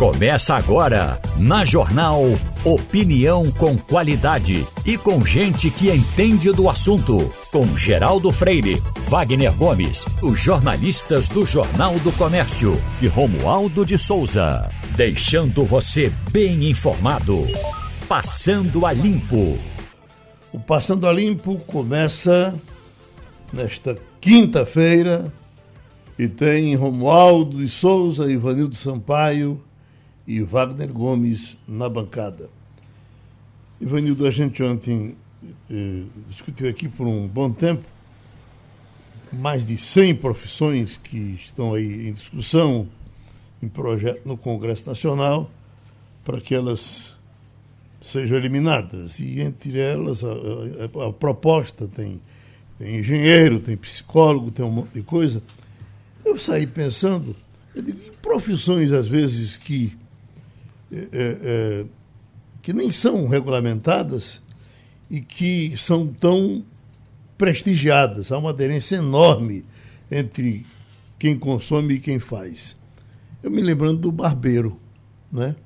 Começa agora, na Jornal Opinião com qualidade e com gente que entende do assunto. Com Geraldo Freire, Wagner Gomes, os jornalistas do Jornal do Comércio e Romualdo de Souza. Deixando você bem informado. Passando a Limpo. O Passando a Limpo começa nesta quinta-feira e tem Romualdo de Souza, Ivanildo Sampaio e Wagner Gomes na bancada. Ivanildo, a gente ontem eh, discutiu aqui por um bom tempo mais de 100 profissões que estão aí em discussão, em projeto no Congresso Nacional, para que elas sejam eliminadas. E entre elas, a, a, a proposta tem, tem engenheiro, tem psicólogo, tem um monte de coisa. Eu saí pensando, eu digo, profissões às vezes que é, é, que nem são regulamentadas e que são tão prestigiadas. Há uma aderência enorme entre quem consome e quem faz. Eu me lembrando do barbeiro, né?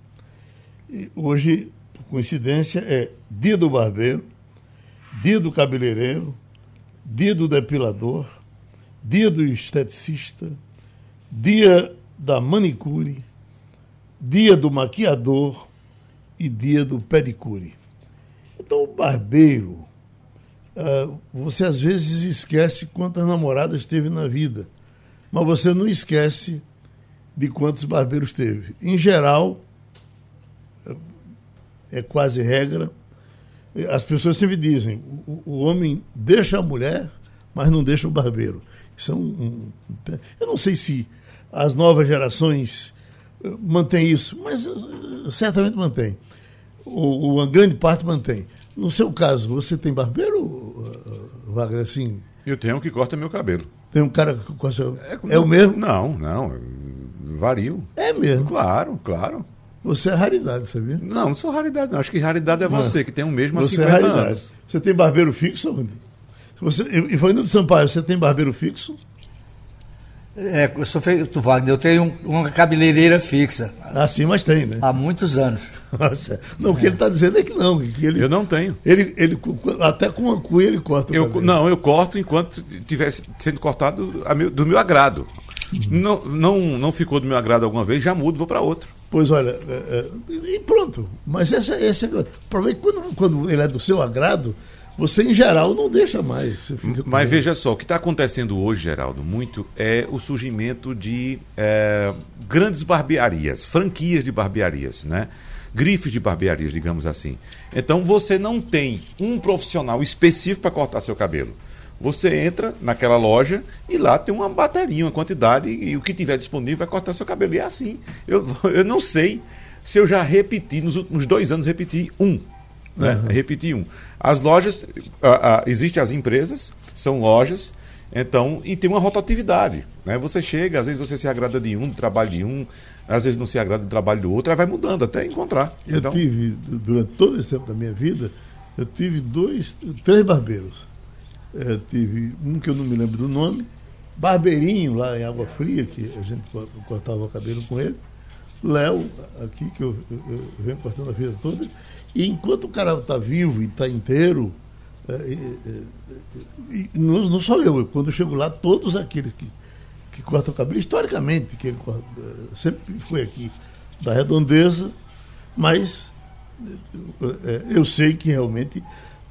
E hoje, por coincidência, é dia do barbeiro, dia do cabeleireiro, dia do depilador, dia do esteticista, dia da manicure, dia do maquiador e dia do pedicure. Então, o barbeiro, uh, você às vezes esquece quantas namoradas teve na vida, mas você não esquece de quantos barbeiros teve. Em geral, é quase regra, as pessoas sempre dizem: o, o homem deixa a mulher, mas não deixa o barbeiro. Isso é um, um, eu não sei se as novas gerações mantém isso, mas uh, certamente mantém. Ou uma grande parte mantém. No seu caso, você tem barbeiro, uh, Wagner, assim? Eu tenho um que corta meu cabelo. Tem um cara que corta É, é o mesmo? Não, não. Vario. É mesmo? Claro, claro. Você é raridade, sabia? Não, não sou raridade, não. Acho que raridade é você, não. que tem o mesmo há você 50 é raridade. anos. Você tem barbeiro fixo, onde? Você, e Fernando Sampaio, você tem barbeiro fixo? É, eu sou feito, Wagner, eu tenho uma cabeleireira fixa. Ah, sim, mas tem, né? Há muitos anos. Nossa. Não, o que ele está dizendo é que não. Que ele, eu não tenho. Ele, ele, até com cuia ele corta eu, Não, eu corto enquanto estivesse sendo cortado do meu agrado. Uhum. Não, não, não ficou do meu agrado alguma vez, já mudo, vou para outro. Pois olha, é, é, e pronto. Mas essa, essa, é que quando, quando ele é do seu agrado, você, em geral, não deixa mais. Mas veja só, o que está acontecendo hoje, Geraldo, muito é o surgimento de é, grandes barbearias, franquias de barbearias, né? grifes de barbearias, digamos assim. Então você não tem um profissional específico para cortar seu cabelo. Você entra naquela loja e lá tem uma bateria, uma quantidade, e o que tiver disponível vai cortar seu cabelo. E é assim. Eu, eu não sei se eu já repeti, nos últimos dois anos, repeti um né? Uhum. Repetir um. As lojas, uh, existem as empresas, são lojas, então, e tem uma rotatividade. Né? Você chega, às vezes você se agrada de um, do trabalho de um, às vezes não se agrada do trabalho do outro, aí vai mudando até encontrar. Eu então... tive, durante todo esse tempo da minha vida, eu tive dois, três barbeiros. É, tive um que eu não me lembro do nome, Barbeirinho, lá em Água Fria, que a gente cortava o cabelo com ele. Léo, aqui, que eu, eu, eu venho cortando a vida toda. E enquanto o cara está vivo e está inteiro, é, é, é, não, não sou eu, quando eu chego lá, todos aqueles que, que cortam o cabelo, historicamente, que ele é, sempre foi aqui da redondeza, mas é, eu sei que realmente,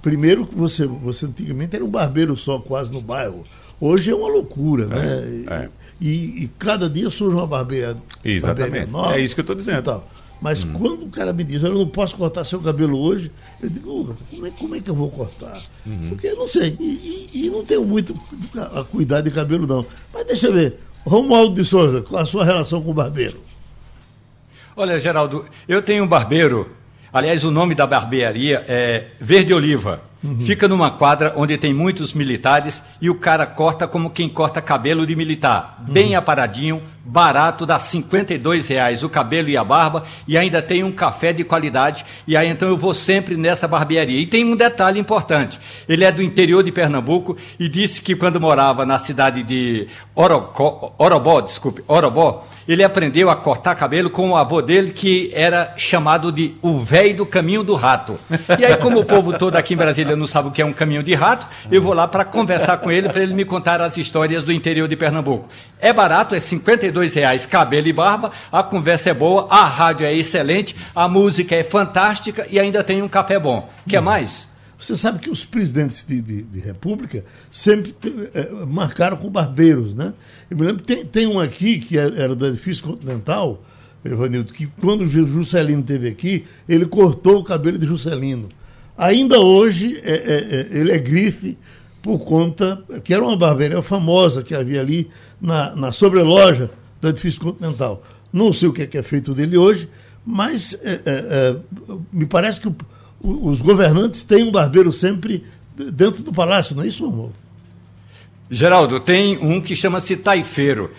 primeiro que você, você antigamente era um barbeiro só quase no bairro. Hoje é uma loucura, né? E, e, cada dia surge uma barbeira, Exatamente. Barbeira nova. É isso que eu estou dizendo. Mas hum. quando o cara me diz, eu não posso cortar seu cabelo hoje, eu digo, como é, como é que eu vou cortar? Uhum. Porque eu não sei. E, e, e, não tenho muito a cuidar de cabelo, não. Mas deixa eu ver. Romualdo de Souza, qual a sua relação com o barbeiro? Olha, Geraldo, eu tenho um barbeiro. Aliás, o nome da barbearia é Verde Oliva. Uhum. Fica numa quadra onde tem muitos militares e o cara corta como quem corta cabelo de militar. Uhum. Bem aparadinho, barato, dá 52 reais o cabelo e a barba, e ainda tem um café de qualidade, e aí então eu vou sempre nessa barbearia. E tem um detalhe importante, ele é do interior de Pernambuco e disse que quando morava na cidade de Orocó, Orobó, desculpe, Orobó, ele aprendeu a cortar cabelo com o avô dele, que era chamado de o velho do caminho do rato. E aí, como o povo todo aqui em Brasília não sabe o que é um caminho de rato, eu vou lá para conversar com ele, para ele me contar as histórias do interior de Pernambuco. É barato, é 52 reais cabelo e barba, a conversa é boa, a rádio é excelente, a música é fantástica e ainda tem um café bom. Quer mais? Você sabe que os presidentes de, de, de república sempre é, marcaram com barbeiros, né? Eu me lembro, tem, tem um aqui que é, era do edifício continental, Evanildo, que quando o Juscelino esteve aqui, ele cortou o cabelo de Juscelino. Ainda hoje, é, é, ele é grife por conta, que era uma barbearia famosa que havia ali na, na sobreloja do edifício continental. Não sei o que é, que é feito dele hoje, mas me parece que o, os governantes têm um barbeiro sempre dentro do palácio, não é isso, amor? Geraldo, tem um que chama-se taifeiro.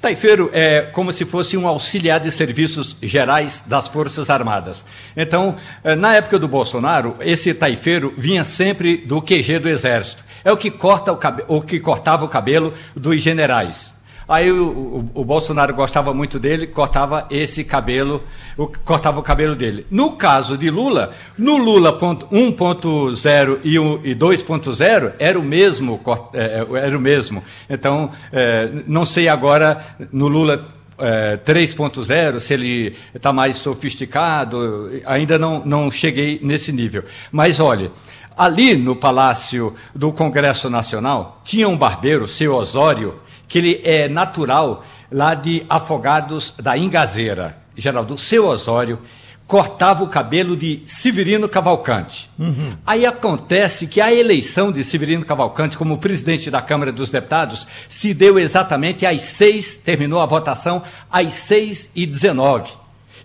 Taifeiro é como se fosse um auxiliar de serviços gerais das Forças Armadas. Então, eh, na época do Bolsonaro, esse taifeiro vinha sempre do QG do Exército. É o que, corta o, o que cortava o cabelo dos generais. Aí o, o, o, Bolsonaro gostava muito dele, cortava esse cabelo, o, cortava o cabelo dele. No caso de Lula, no Lula 1.0 e, e 2.0 era o mesmo, é, é, era o mesmo. Então, é, não sei agora no Lula é, 3.0, se ele está mais sofisticado, ainda não, não cheguei nesse nível. Mas olha, ali no Palácio do Congresso Nacional, tinha um barbeiro, seu Osório, que ele é natural lá de Afogados da Ingazeira. Geraldo, seu Osório cortava o cabelo de Severino Cavalcante. Uhum. Aí acontece que a eleição de Severino Cavalcante como presidente da Câmara dos Deputados se deu exatamente às seis, terminou a votação às seis e dezenove.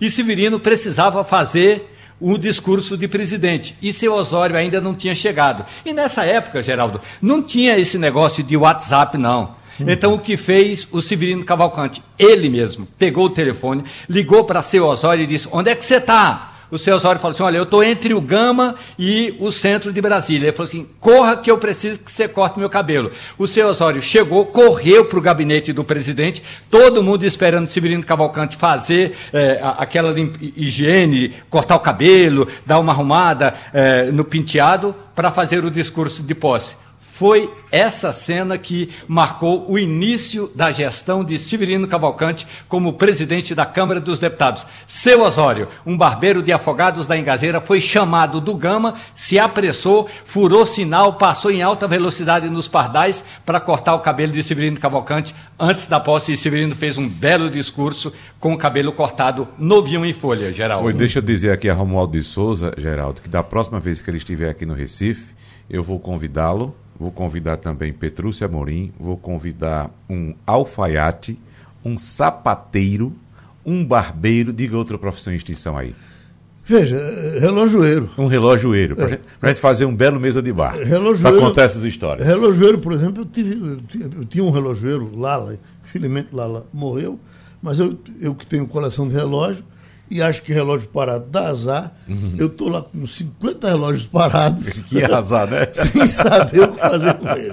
E Severino precisava fazer o discurso de presidente. E seu Osório ainda não tinha chegado. E nessa época, Geraldo, não tinha esse negócio de WhatsApp, não. Então, o que fez o Severino Cavalcante? Ele mesmo pegou o telefone, ligou para seu Osório e disse: Onde é que você está? O seu Osório falou assim: Olha, eu estou entre o Gama e o centro de Brasília. Ele falou assim: Corra que eu preciso que você corte meu cabelo. O seu Osório chegou, correu para o gabinete do presidente, todo mundo esperando o Severino Cavalcante fazer é, aquela higiene, cortar o cabelo, dar uma arrumada é, no penteado para fazer o discurso de posse. Foi essa cena que marcou o início da gestão de Severino Cavalcante como presidente da Câmara dos Deputados. Seu Osório, um barbeiro de afogados da Engazeira, foi chamado do Gama, se apressou, furou sinal, passou em alta velocidade nos pardais para cortar o cabelo de Severino Cavalcante. Antes da posse, e Severino fez um belo discurso com o cabelo cortado novinho em folha, Geraldo. Oi, deixa eu dizer aqui a Romualdo de Souza, Geraldo, que da próxima vez que ele estiver aqui no Recife, eu vou convidá-lo Vou convidar também Petrúcia Amorim, vou convidar um alfaiate, um sapateiro, um barbeiro, diga outra profissão em extinção aí. Veja, relojoeiro. Um relojoeiro, para é. a gente fazer um belo mesa de bar. Para contar essas histórias. Relojoeiro, por exemplo, eu, tive, eu, tinha um relojoeiro, Lala, infelizmente Lala morreu, mas eu, eu que tenho coleção de relógio, e acho que relógio parado dá azar. Uhum. Eu estou lá com 50 relógios parados. Que azar, né? sem saber o que fazer com ele.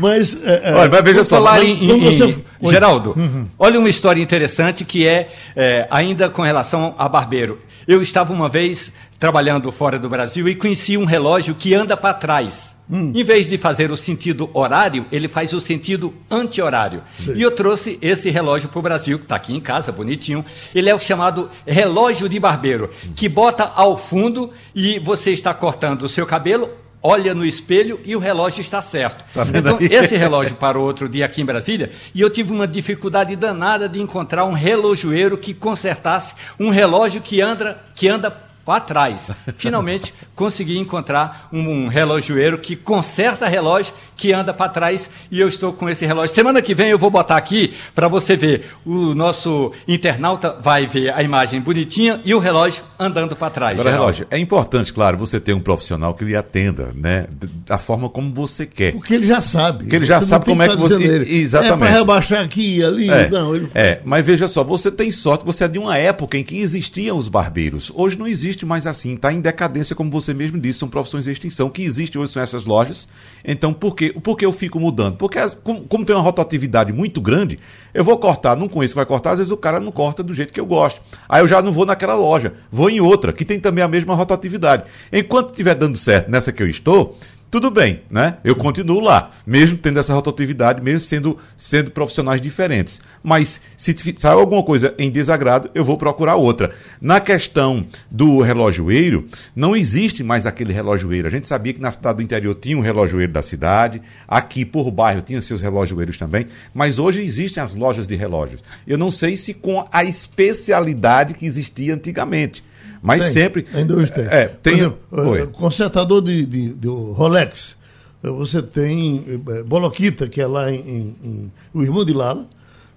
Mas, é, é olha, mas veja só, lá em, em, você... Geraldo, uhum. olha uma história interessante que é, é, ainda com relação a barbeiro. Eu estava uma vez trabalhando fora do Brasil e conheci um relógio que anda para trás. Hum. Em vez de fazer o sentido horário, ele faz o sentido anti-horário. E eu trouxe esse relógio para o Brasil, que está aqui em casa, bonitinho. Ele é o chamado relógio de barbeiro, que bota ao fundo e você está cortando o seu cabelo, olha no espelho e o relógio está certo. Tá então, aí? esse relógio parou outro dia aqui em Brasília e eu tive uma dificuldade danada de encontrar um relojoeiro que consertasse um relógio que anda, que anda para trás. Finalmente consegui encontrar um, um relojoeiro que conserta relógio que anda para trás e eu estou com esse relógio. Semana que vem eu vou botar aqui para você ver. O nosso internauta vai ver a imagem bonitinha e o relógio andando para trás. Agora, relógio, é importante, claro, você ter um profissional que lhe atenda, né? Da forma como você quer. Porque ele já sabe. Porque ele já sabe como que é que você. ele, Exatamente. É para rebaixar aqui e ali. É, Não, ele... é, mas veja só, você tem sorte, você é de uma época em que existiam os barbeiros. Hoje não existe mais assim, está em decadência, como você mesmo disse, são profissões de extinção. Que existe hoje são essas lojas. Então, por que, por que eu fico mudando? Porque, as- como, como tem uma rotatividade muito grande, eu vou cortar, não conheço que vai cortar, às vezes o cara não corta do jeito que eu gosto. Aí eu já não vou naquela loja, vou em outra, que tem também a mesma rotatividade. Enquanto estiver dando certo nessa que eu estou, tudo bem, né? Eu continuo lá, mesmo tendo essa rotatividade, mesmo sendo, sendo profissionais diferentes. Mas se sair alguma coisa em desagrado, eu vou procurar outra. Na questão do relojoeiro, não existe mais aquele relojoeiro. A gente sabia que na cidade do interior tinha um relojoeiro da cidade, aqui por bairro tinha seus relojoeiros também, mas hoje existem as lojas de relógios. Eu não sei se com a especialidade que existia antigamente. Mas Tem, sempre. Ainda hoje tem. É, tem. Exemplo, Oi. eh, consertador de, de, de Rolex. eh, Você tem Boloquita, que é lá em, em- o irmão de Lala,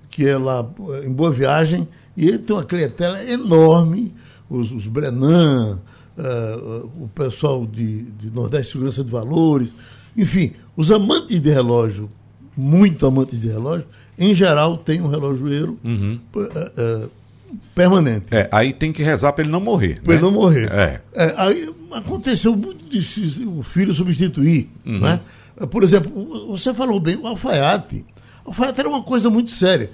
que é lá em Boa Viagem, e ele tem uma clientela enorme, os, os Brenan, eh, o pessoal de, de Nordeste Segurança de Valores, enfim, os amantes de relógio, muito amantes de relógio, em geral tem um relojoeiro eh, eh, permanente É, aí tem que rezar para ele não morrer. para ele né? não morrer. É. É, aí aconteceu muito de o filho substituir. Uhum. Né? Por exemplo, você falou bem, o alfaiate. O alfaiate era uma coisa muito séria.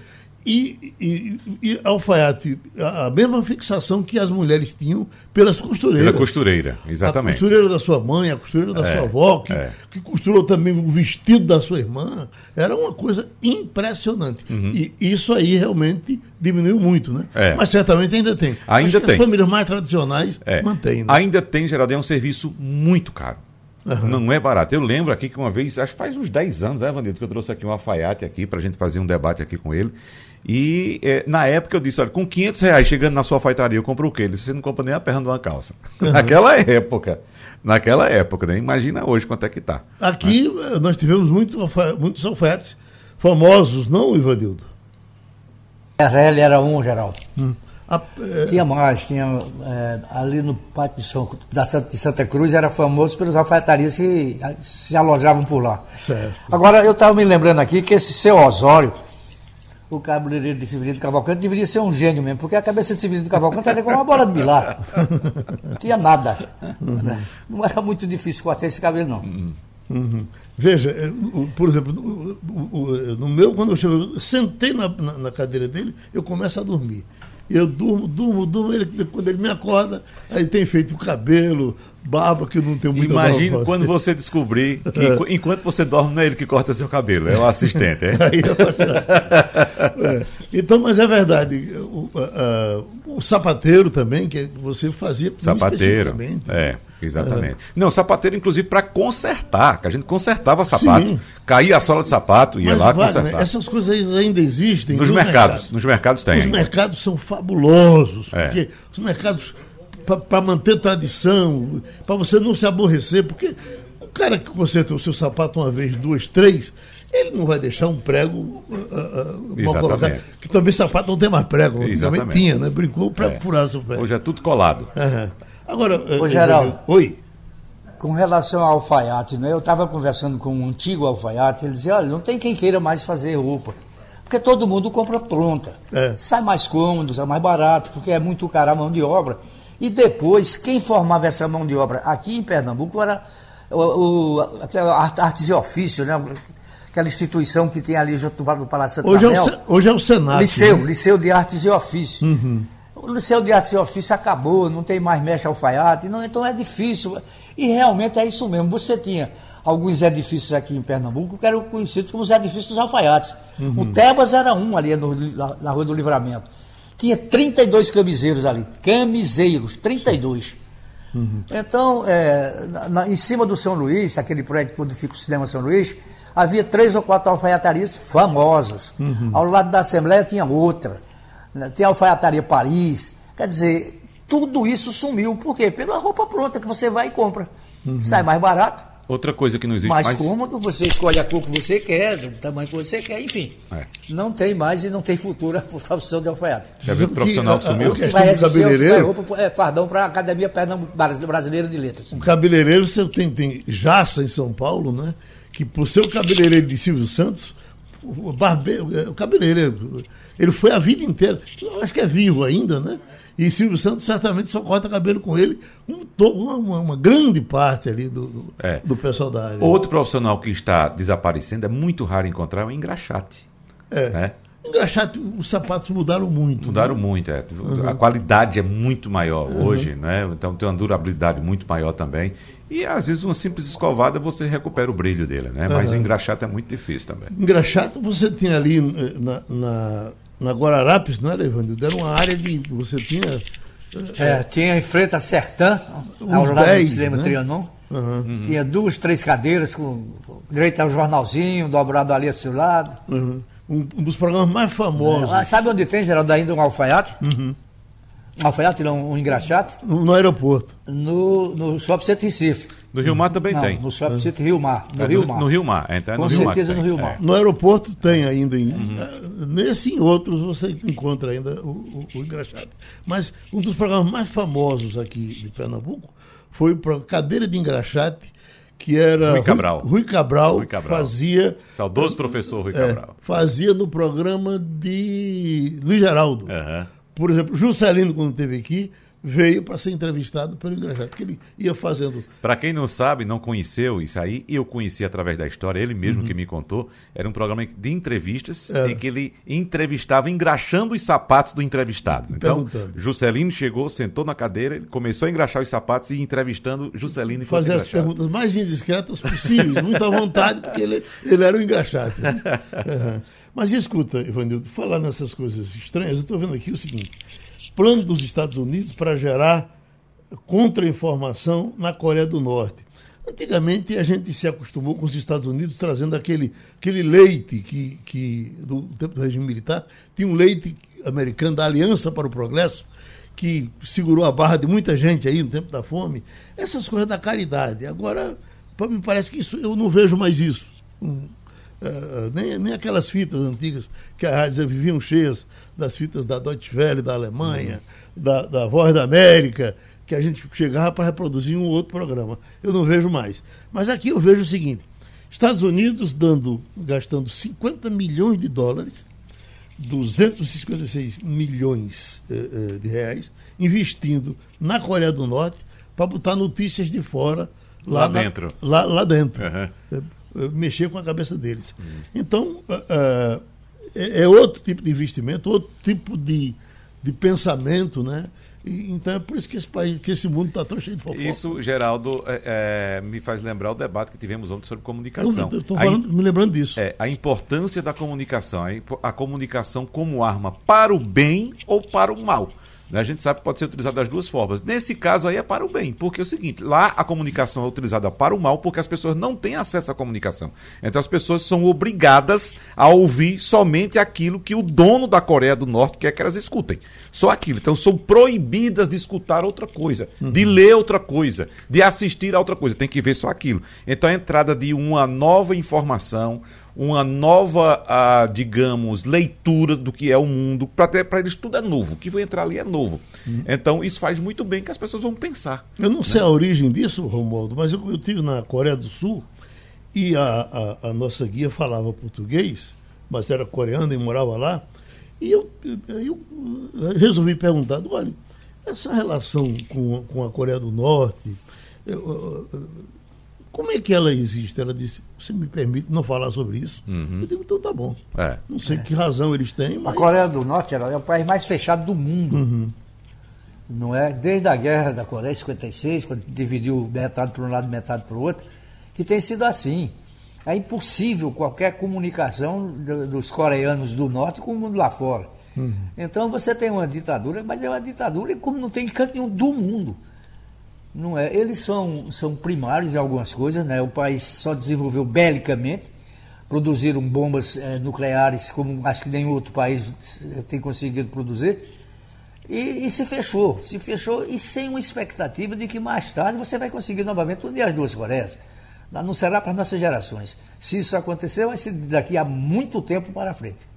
E, e, e alfaiate, a a mesma fixação que as mulheres tinham pelas costureiras. Pela costureira, A exatamente. costureira da sua mãe, a costureira da É, sua avó, que, é. que costurou também o vestido da sua irmã. Era uma coisa impressionante. E isso aí realmente diminuiu muito, né? Uhum. É. Mas certamente ainda tem. Ainda Acho que tem. As famílias mais tradicionais É. mantêm. Né? Ainda tem, Geraldo, é um serviço muito caro. Não é barato. Eu lembro aqui que uma vez, acho que faz uns 10 anos, né, Vanildo, que eu trouxe aqui um alfaiate aqui para a gente fazer um debate aqui com ele. E eh, na época eu disse, olha, com 500 reais chegando na sua alfaiataria, eu compro o quê? Ele disse, você não compra nem a perna de uma calça. Naquela época. Naquela época, né? Imagina hoje quanto é que tá. Aqui eh, nós tivemos muitos, alfa- muitos alfaiates famosos, não, Ivanildo? RL era um, Geraldo. A- eh, Tinha mais, tinha é, ali no Pátio de, São, da Santa, de Santa Cruz, era famoso pelos alfaiatarias que se alojavam por lá. Certo. Agora, eu estava me lembrando aqui que esse seu Osório, o cabeleireiro de Severino Cavalcante, deveria ser um gênio mesmo, porque a cabeça de Severino Cavalcante era como uma bola de bilar. Não tinha nada. né? Não era muito difícil cortar esse cabelo, não. Uhum. Veja, eh, por exemplo, o- no meu, quando eu chego, eu sentei na, na- na cadeira dele, eu começo a dormir. Eu durmo, durmo, durmo, ele, quando ele me acorda, aí tem feito o cabelo, barba, que eu não tenho muita Imagine barba. quando você descobrir que enqu- enquanto você dorme, não é ele que corta seu cabelo, é o assistente. É? É. Então, mas é verdade. O, a- a- o sapateiro também, que você fazia Sapateiro. especificamente. É, exatamente. Não, sapateiro, inclusive, para consertar, que a gente consertava sapato. Sim. Caía a sola de sapato, ia Mas, lá Wagner, consertar. essas coisas ainda existem. Nos mercados, nos mercados tem. Os ainda. mercados são fabulosos, É. porque os mercados, para manter tradição, para você não se aborrecer, porque o cara que conserta o seu sapato uma vez, duas, três, ele não vai deixar um prego ah, ah, mal Exatamente. colocado. Que também sapato não tem mais prego, também tinha, né? Brincou para É. furar seu pé. Hoje é tudo colado. Aham. Agora, eh, Ô, Geraldo. Oi. Com relação ao alfaiate, né? eu estava conversando com um antigo alfaiate, ele dizia, olha, não tem quem queira mais fazer roupa. Porque todo mundo compra pronta. É. Sai mais cômodo, sai mais barato, porque é muito caro a mão de obra. E depois, quem formava essa mão de obra aqui em Pernambuco era o, o, artes e ofício, né? aquela instituição que tem ali junto do Palácio Santo Hoje é, o, hoje é o Senado. Liceu, né? Liceu de Artes e Ofício. O Liceu de Artes e Ofício acabou, não tem mais mexe alfaiate, não, então é difícil. E realmente é isso mesmo. Você tinha alguns edifícios aqui em Pernambuco que eram conhecidos como os edifícios dos alfaiates. O Tebas era um ali no- na, na Rua do Livramento. Tinha 32 camiseiros ali. Camiseiros, 32. Então, é, na- em cima do São Luís, aquele prédio onde fica o Cinema São Luís, havia três ou quatro alfaiatarias famosas. Ao lado da Assembleia tinha outra. né, Tinha a Alfaiataria Paris. Quer dizer, Tudo isso sumiu. Por quê? Pela roupa pronta que você vai e compra. Sai mais barato, Outra coisa que não existe mais mais. cômodo, você escolhe a cor que você quer, do tamanho que você quer, enfim. É. Não tem mais e não tem futuro a profissão de alfaiate. Já viu o profissional que Que, sumiu? Que vai é o que faz cabeleireiro- roupa, é, fardão para a Academia Brasileira de Letras. O cabeleireiro, você tem, tem Jaça em São Paulo, né? Que por ser o cabeleireiro de Silvio Santos, o, barbeiro, o cabeleireiro, ele foi a vida inteira. Acho que é vivo ainda, né? E Silvio Santos certamente só corta cabelo com ele um, uma, uma- grande parte ali do, do, É. do pessoal da área. Outro profissional que está desaparecendo, é muito raro encontrar, é o engraxate. É. né? Engraxate, os sapatos mudaram muito. Mudaram né? muito, é. a qualidade é muito maior hoje, né? então tem uma durabilidade muito maior também. E às vezes uma simples escovada você recupera o brilho dele, né? Mas o engraxate é muito difícil também. Engraxate, você tinha ali eh, na, na, na Guararapes, não era, Evandro? Era uma área de. Você tinha. É, tinha em frente a Sertã, ao lado 10, do cinema né? Trianon. Aham. Tinha duas, três cadeiras com direito ao jornalzinho, dobrado ali ao seu lado. Uhum. Um, um dos programas mais famosos Ah, sabe onde tem, Geraldo, ainda um alfaiate? Uhum. Alfaiate, não, um engraxate? no, no aeroporto. No, no Shopping Center Recife. No Rio Mar também não, tem. no Shopping Center Rio Mar. No É, Rio Mar. No Rio Mar, é, então é Com no Rio Mar certeza que no Rio é. Mar. No aeroporto tem ainda. Em, Uhum. eh, Nesse e em outros você encontra ainda o, o, o engraxate. Mas um dos programas mais famosos aqui de Pernambuco foi para Cadeira de Engraxate, que era. Rui Cabral. Rui Cabral, Rui Cabral. fazia. Saudoso professor Rui é, Cabral. fazia no programa de Luiz Geraldo. Aham. Por exemplo, Juscelino, quando esteve aqui, veio para ser entrevistado pelo engraxate, que ele ia fazendo. Para quem não sabe, não conheceu isso aí, eu conheci através da história, ele mesmo Uhum. que me contou. Era um programa de entrevistas Era. em que ele entrevistava engraxando os sapatos do entrevistado. Então. Juscelino chegou, sentou na cadeira, ele começou a engraxar os sapatos e entrevistando Juscelino fazer as perguntas mais indiscretas possíveis, muito à vontade, porque ele, ele era o engraxate. né? Mas escuta, Ivanildo, falar nessas coisas estranhas, eu estou vendo aqui o seguinte: plano dos Estados Unidos para gerar contra-informação na Coreia do Norte. Antigamente a gente se acostumou com os Estados Unidos trazendo aquele, aquele leite que, que, do tempo do regime militar, tinha um leite americano da Aliança para o Progresso, que segurou a barra de muita gente aí no tempo da fome. Essas coisas da caridade. Agora, me parece que isso, eu não vejo mais isso. Eh, nem, nem aquelas fitas antigas que as rádios viviam cheias das fitas da Deutsche Welle, da Alemanha, da, da Voz da América, que a gente chegava para reproduzir um outro programa. Eu não vejo mais. Mas aqui eu vejo o seguinte: Estados Unidos dando, gastando 50 milhões de dólares 256 milhões eh, eh, de reais investindo na Coreia do Norte para botar notícias de fora Lá na- dentro. lá, lá dentro. Eh, eh, mexer com a cabeça deles. Então, ah, ah, é, é outro tipo de investimento, outro tipo de, de pensamento, né? E, então é por isso que esse país, que esse mundo está tão cheio de fofoca. Isso, Geraldo, é, é, me faz lembrar o debate que tivemos ontem sobre comunicação. eu estou me lembrando disso. É, a importância da comunicação, a, a comunicação como arma para o bem ou para o mal. Né? A gente sabe que pode ser utilizada das duas formas. Nesse caso aí é para o bem, porque é o seguinte, lá a comunicação é utilizada para o mal porque as pessoas não têm acesso à comunicação. Então as pessoas são obrigadas a ouvir somente aquilo que o dono da Coreia do Norte quer que elas escutem. Só aquilo. Então são proibidas de escutar outra coisa, de ler outra coisa, de assistir a outra coisa. Tem que ver só aquilo. Então a entrada de uma nova informação, uma nova, ah, digamos, leitura do que é o mundo, para eles tudo é novo. O que vai entrar ali é novo. Então isso faz muito bem que as pessoas vão pensar. Eu não sei a origem disso, Romualdo, mas eu, eu tive na Coreia do Sul e a, a, a nossa guia falava português, mas era coreana e morava lá. E eu, eu, eu resolvi perguntar, olha, essa relação com, com a Coreia do Norte, eu, como é que ela existe? Ela disse, você me permite não falar sobre isso? Eu digo, então tá bom. É. Não sei que razão eles têm, A mas... Coreia do Norte era, é o país mais fechado do mundo. Não é? Desde a guerra da Coreia, em 56, quando dividiu metade para um lado e metade para o outro, que tem sido assim. É impossível qualquer comunicação do- dos coreanos do norte com o mundo lá fora. Então você tem uma ditadura, mas é uma ditadura como não tem em canto nenhum do mundo. Não é? Eles são, são primários em algumas coisas, né? O país só desenvolveu belicamente, produziram bombas eh, nucleares como acho que nenhum outro país eh, tem conseguido produzir. E, e, se fechou, se fechou e sem uma expectativa de que mais tarde você vai conseguir novamente unir as duas Coreias. Não será para nossas gerações. Se isso acontecer, vai ser daqui a muito tempo para frente.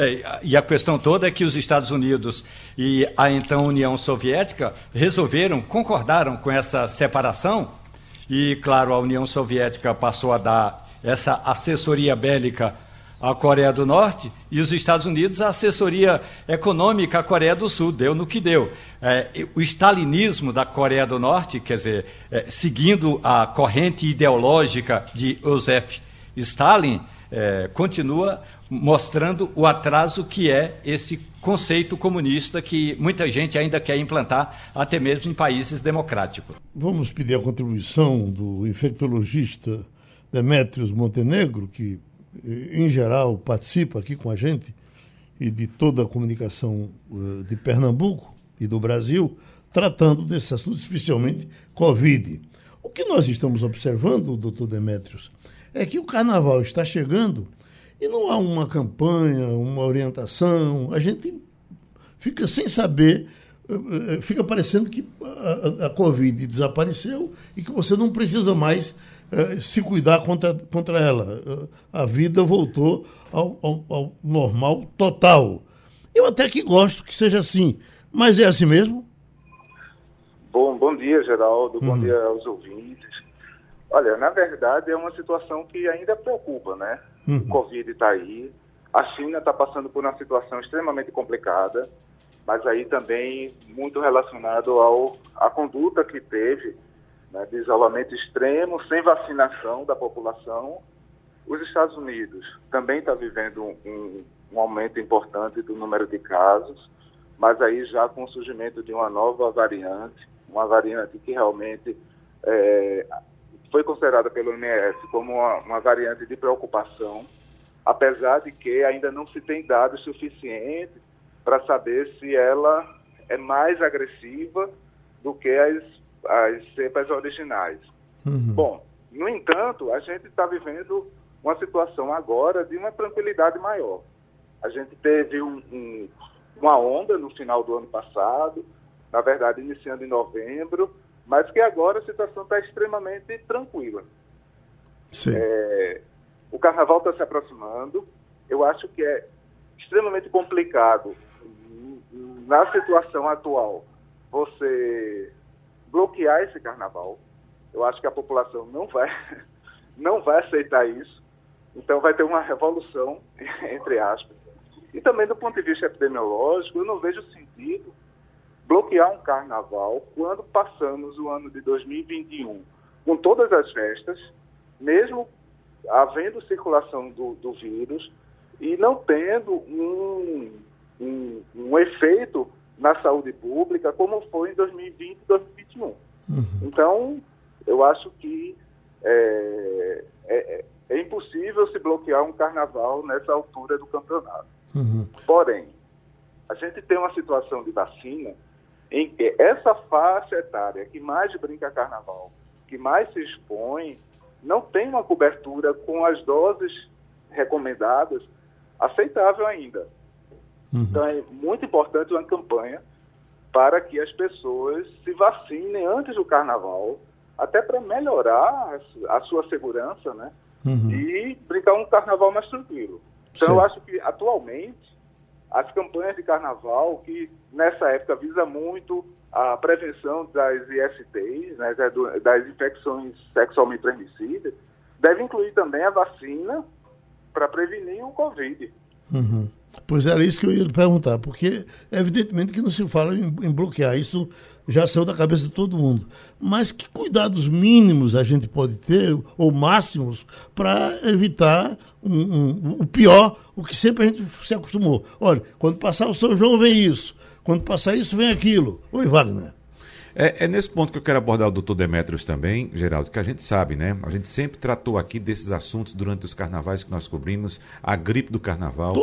É, e a questão toda é que os Estados Unidos e a então União Soviética resolveram, concordaram com essa separação, e claro, a União Soviética passou a dar essa assessoria bélica à Coreia do Norte e os Estados Unidos a assessoria econômica à Coreia do Sul. Deu no que deu. É, o stalinismo da Coreia do Norte, quer dizer, é, seguindo a corrente ideológica de Joseph Stalin, é, continua mostrando o atraso que é esse conceito comunista que muita gente ainda quer implantar, até mesmo em países democráticos. Vamos pedir a contribuição do infectologista Demetrios Montenegro, que em geral participa aqui com a gente, e de toda a comunicação eh, de Pernambuco e do Brasil, tratando desse assunto, especialmente Covid. O que nós estamos observando, doutor Demetrios, é que o carnaval está chegando e não há uma campanha, uma orientação. A gente fica sem saber, eh, eh, fica parecendo que a, a Covid desapareceu e que você não precisa mais uh, se cuidar contra, contra ela. A vida voltou ao, ao, ao, normal total. Eu até que gosto que seja assim, mas é assim mesmo? Bom, bom dia, Geraldo. Bom uhum. dia aos ouvintes. Olha, na verdade é uma situação que ainda preocupa, né? Uhum. O Covid está aí, a China está passando por uma situação extremamente complicada, mas aí também muito relacionado ao a conduta que teve né, de isolamento extremo, sem vacinação da população. Os Estados Unidos também está vivendo um, um aumento importante do número de casos, mas aí já com o surgimento de uma nova variante, uma variante que realmente é, foi considerada pelo OMS como uma, uma, variante de preocupação, apesar de que ainda não se tem dados suficientes para saber se ela é mais agressiva do que as, as cepas originais. Uhum. Bom, no entanto, a gente está vivendo uma situação agora de uma tranquilidade maior. A gente teve um, um, uma onda no final do ano passado, na verdade iniciando em novembro, mas que agora a situação está extremamente tranquila. É, o carnaval está se aproximando. Eu acho que é extremamente complicado, na situação atual, você bloquear esse carnaval. Eu acho que a população não vai, não vai aceitar isso. Então vai ter uma revolução, entre aspas. E também do ponto de vista epidemiológico, eu não vejo sentido bloquear um carnaval quando passamos o ano de 2021 com todas as festas, mesmo havendo circulação do, do vírus e não tendo um, um, um, efeito na saúde pública como foi em 2020 e 2021. Uhum. Então, eu acho que é, é, é, impossível se bloquear um carnaval nessa altura do campeonato. Uhum. Porém, a gente tem uma situação de vacina em que essa faixa etária que mais brinca carnaval, que mais se expõe, não tem uma cobertura com as doses recomendadas aceitável ainda. Uhum. Então é muito importante uma campanha para que as pessoas se vacinem antes do carnaval, até para melhorar a sua segurança, né? Uhum. E brincar um carnaval mais tranquilo. Então eu acho que atualmente as campanhas de carnaval, que nessa época visa muito a prevenção das ISTs, né, das infecções sexualmente transmissíveis, deve incluir também a vacina para prevenir o Covid. Uhum. Pois era isso que eu ia perguntar, porque evidentemente que não se fala em, em, bloquear, isso já saiu da cabeça de todo mundo. Mas que cuidados mínimos a gente pode ter, ou máximos, para evitar um, um, o pior, o que sempre a gente se acostumou. Olha, quando passar o São João vem isso, quando passar isso vem aquilo. Oi, Wagner. É, é, nesse ponto que eu quero abordar o doutor Demetrios também, Geraldo, que a gente sabe, né? A gente sempre tratou aqui desses assuntos durante os carnavais que nós cobrimos, a gripe do carnaval,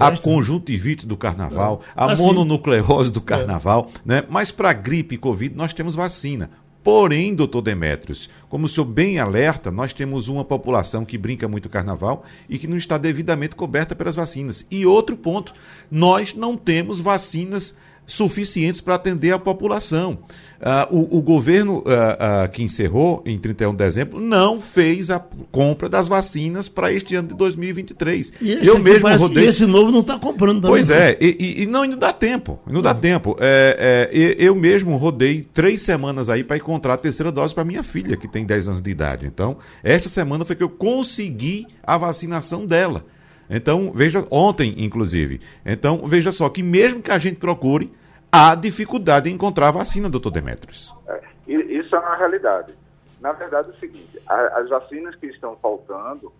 a conjuntivite do carnaval, é. a assim, mononucleose do carnaval, é. né? Mas para gripe e Covid nós temos vacina. Porém, doutor Demetrios, como o senhor bem alerta, nós temos uma população que brinca muito carnaval e que não está devidamente coberta pelas vacinas. E outro ponto, nós não temos vacinas suficientes para atender a população. Uh, o, o, governo uh, uh, que encerrou em 31 de dezembro não fez a compra das vacinas para este ano de 2023. E esse eu mesmo rodei. esse novo não está comprando também. Pois é, e, e, e, não dá tempo. Não dá tempo. É, é, eu mesmo rodei três semanas aí para encontrar a terceira dose para minha filha, que tem 10 anos de idade. Então, esta semana foi que eu consegui a vacinação dela. Então, veja, ontem, inclusive. Então, veja só que mesmo que a gente procure, há dificuldade em encontrar a vacina, doutor Demetrios. É, isso é uma realidade. Na verdade, é o seguinte: a, as vacinas que estão faltando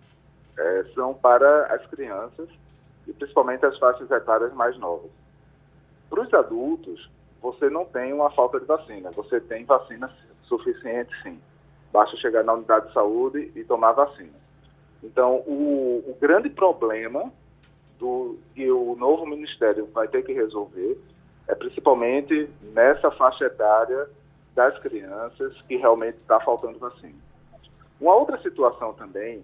é, são para as crianças e principalmente as faixas etárias mais novas. Para os adultos, você não tem uma falta de vacina, você tem vacina suficiente sim. Basta chegar na unidade de saúde e tomar vacina. Então, o, o grande problema do, que o novo ministério vai ter que resolver é principalmente nessa faixa etária das crianças que realmente está faltando vacina. Uma outra situação também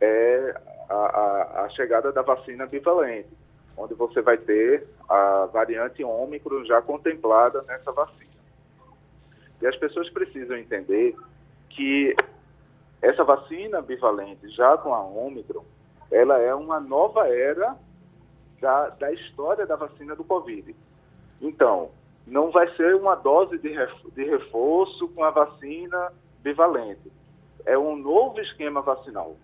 é a, a, a, chegada da vacina bivalente, onde você vai ter a variante Ômicron já contemplada nessa vacina. E as pessoas precisam entender que essa vacina bivalente, já com a Ômicron, ela é uma nova era da, da história da vacina do Covid. Então, não vai ser uma dose de reforço com a vacina bivalente. É um novo esquema vacinal.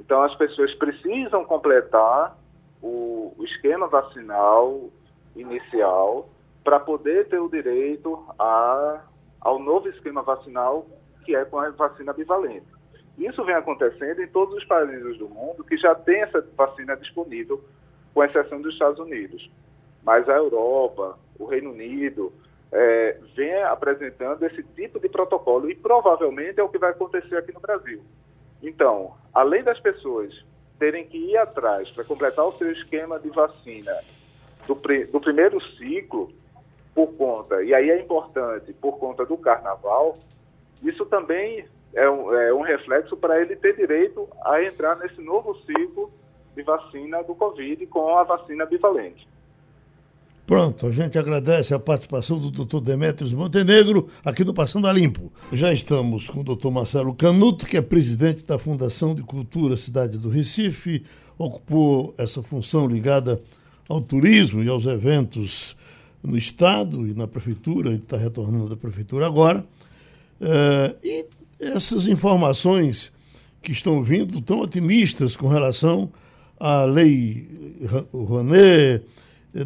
Então, as pessoas precisam completar o, o esquema vacinal inicial para poder ter o direito a, ao novo esquema vacinal, que é com a vacina bivalente. Isso vem acontecendo em todos os países do mundo que já tem essa vacina disponível, com exceção dos Estados Unidos. Mas a Europa, o Reino Unido, é, vem apresentando esse tipo de protocolo e provavelmente é o que vai acontecer aqui no Brasil. Então, além das pessoas terem que ir atrás para completar o seu esquema de vacina do, do primeiro ciclo, por conta, e aí é importante, por conta do carnaval, isso também é um, é um reflexo para ele ter direito a entrar nesse novo ciclo de vacina do Covid com a vacina bivalente. Pronto, a gente agradece a participação do Dr. Demetrios Montenegro aqui no Passando a Limpo. Já estamos com o Dr. Marcelo Canuto, que é presidente da Fundação de Cultura Cidade do Recife, ocupou essa função ligada ao turismo e aos eventos no Estado e na Prefeitura, ele está retornando da Prefeitura agora. Uh, e essas informações que estão vindo tão otimistas com relação à lei Rouanet,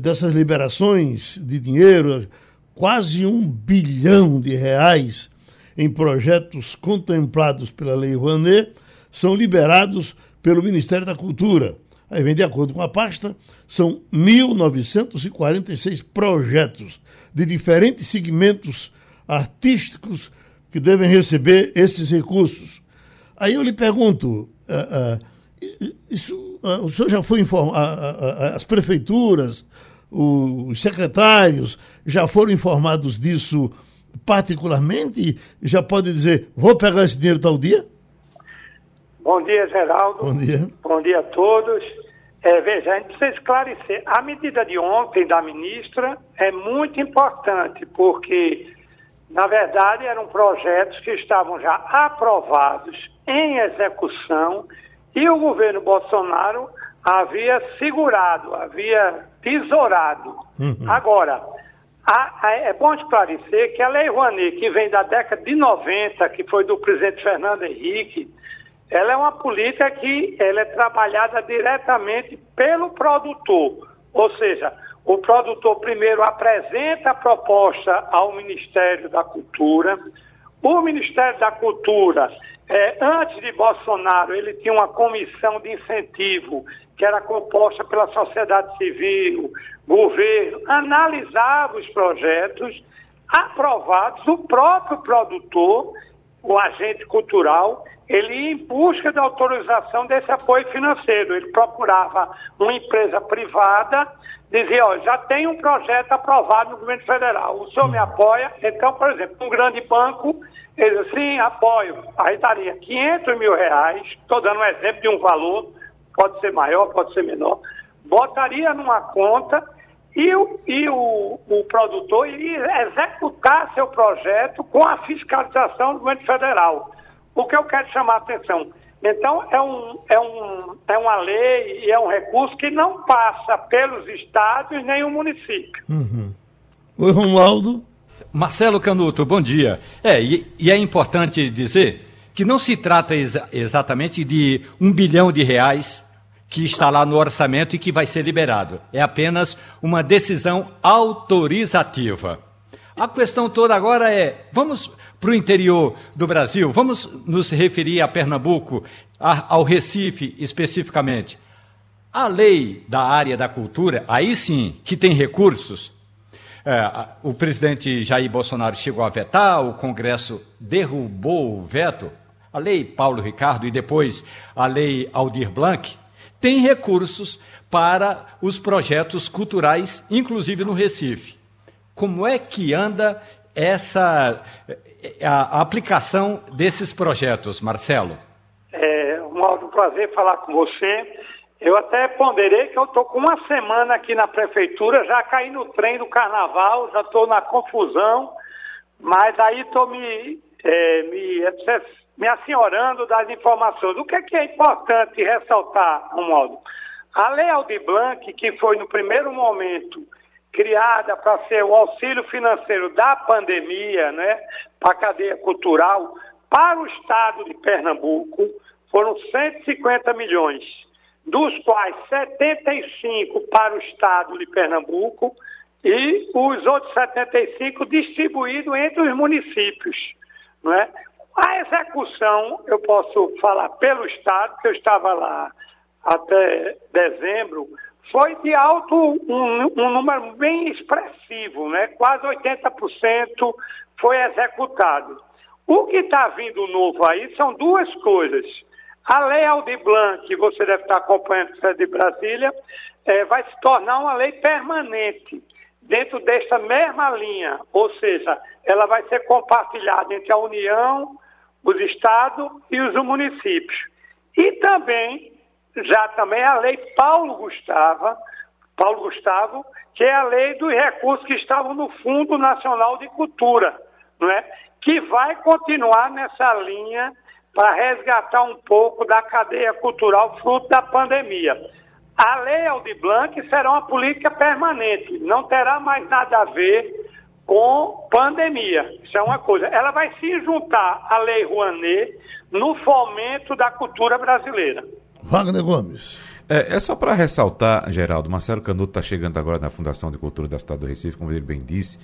dessas liberações de dinheiro, quase um bilhão de reais em projetos contemplados pela Lei Rouanet, são liberados pelo Ministério da Cultura. Aí vem de acordo com a pasta, são 1.946 projetos de diferentes segmentos artísticos que devem receber esses recursos. Aí eu lhe pergunto, uh, uh, isso, uh, o senhor já foi informado, as prefeituras, os secretários já foram informados disso particularmente? Já pode dizer, vou pegar esse dinheiro tal dia? Bom dia, Geraldo. Bom dia. Bom dia a todos. É, veja, a gente precisa esclarecer. A medida de ontem da ministra é muito importante, porque, na verdade, eram projetos que estavam já aprovados, em execução, e o governo Bolsonaro havia segurado, havia tesourado. Uhum. Agora, a, a, é bom esclarecer que a Lei Rouanet, que vem da década de 90, que foi do presidente Fernando Henrique, ela é uma política que ela é trabalhada diretamente pelo produtor. Ou seja, o produtor primeiro apresenta a proposta ao Ministério da Cultura, o Ministério da Cultura, é, antes de Bolsonaro, ele tinha uma comissão de incentivo que era composta pela sociedade civil, governo, analisava os projetos aprovados, o próprio produtor, o agente cultural, ele ia em busca da autorização desse apoio financeiro. Ele procurava uma empresa privada, dizia, ó, já tem um projeto aprovado no governo federal, o senhor me apoia? Então, por exemplo, um grande banco, ele sim, apoio. Aí daria 500 mil reais, estou dando um exemplo de um valor, pode ser maior, pode ser menor, botaria numa conta e o, e o, o produtor iria executar seu projeto com a fiscalização do governo federal. O que eu quero chamar a atenção. Então, é, um, é, um, é uma lei e é um recurso que não passa pelos estados nem o município. Uhum. Oi, Romualdo. Marcelo Canuto, bom dia. É, e, e é importante dizer que não se trata exa exatamente de um bilhão de reais que está lá no orçamento e que vai ser liberado. É apenas uma decisão autorizativa. A questão toda agora é: vamos para o interior do Brasil, vamos nos referir a Pernambuco, a, ao Recife especificamente. A lei da área da cultura, aí sim, que tem recursos, é, o presidente Jair Bolsonaro chegou a vetar, o Congresso derrubou o veto, a lei Paulo Ricardo e depois a lei Aldir Blanc, tem recursos para os projetos culturais, inclusive no Recife. Como é que anda essa a, a aplicação desses projetos, Marcelo? É um prazer falar com você. Eu até ponderei que eu estou com uma semana aqui na prefeitura, já caí no trem do carnaval, já estou na confusão, mas aí estou me, é, me me assenhorando das informações. O que é, que é importante ressaltar, modo? A Lei Aldir Blanc, que foi no primeiro momento criada para ser o auxílio financeiro da pandemia, né, para a cadeia cultural, para o estado de Pernambuco, foram 150 milhões, dos quais 75 para o estado de Pernambuco e os outros 75 distribuídos entre os municípios. Não é? A execução, eu posso falar pelo Estado, que eu estava lá até dezembro, foi de alto, um, um número bem expressivo, né? quase 80% foi executado. O que está vindo novo aí são duas coisas. A Lei Aldir Blanc, que você deve estar acompanhando, que é de Brasília, é, vai se tornar uma lei permanente dentro desta mesma linha, ou seja, ela vai ser compartilhada entre a União, os estados e os municípios. E também, já também a lei Paulo Gustavo, Paulo Gustavo, que é a lei dos recursos que estavam no Fundo Nacional de Cultura, não é? que vai continuar nessa linha para resgatar um pouco da cadeia cultural fruto da pandemia. A lei Aldir Blanc será uma política permanente, não terá mais nada a ver com pandemia. Isso é uma coisa. Ela vai se juntar à Lei Rouanet no fomento da cultura brasileira. Wagner Gomes. É, é só para ressaltar, Geraldo, Marcelo Canuto está chegando agora na Fundação de Cultura da Cidade do Recife, como ele bem disse.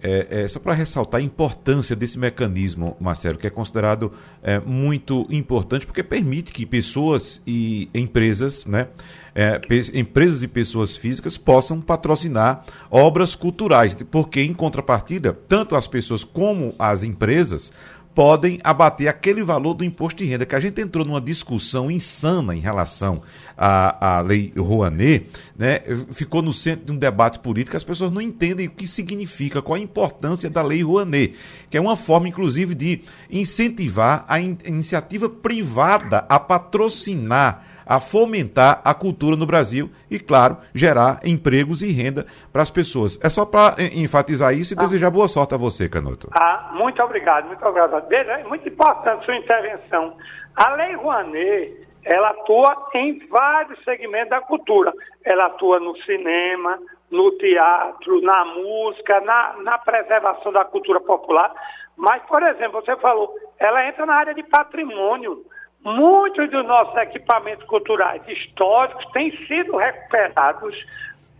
É, é, só para ressaltar a importância desse mecanismo, Marcelo, que é considerado é, muito importante, porque permite que pessoas e empresas, né, é, empresas e pessoas físicas possam patrocinar obras culturais, porque, em contrapartida, tanto as pessoas como as empresas podem abater aquele valor do imposto de renda, que a gente entrou numa discussão insana em relação à, à lei Rouanet, né? ficou no centro de um debate político, as pessoas não entendem o que significa, qual a importância da lei Rouanet, que é uma forma, inclusive, de incentivar a in iniciativa privada a patrocinar a fomentar a cultura no Brasil e, claro, gerar empregos e renda para as pessoas. É só para enfatizar isso e ah. desejar boa sorte a você, Canoto. Ah, muito obrigado, muito obrigado. É muito importante sua intervenção. A Lei Rouanet, ela atua em vários segmentos da cultura. Ela atua no cinema, no teatro, na música, na, na preservação da cultura popular. Mas, por exemplo, você falou, ela entra na área de patrimônio. Muitos dos nossos equipamentos culturais históricos têm sido recuperados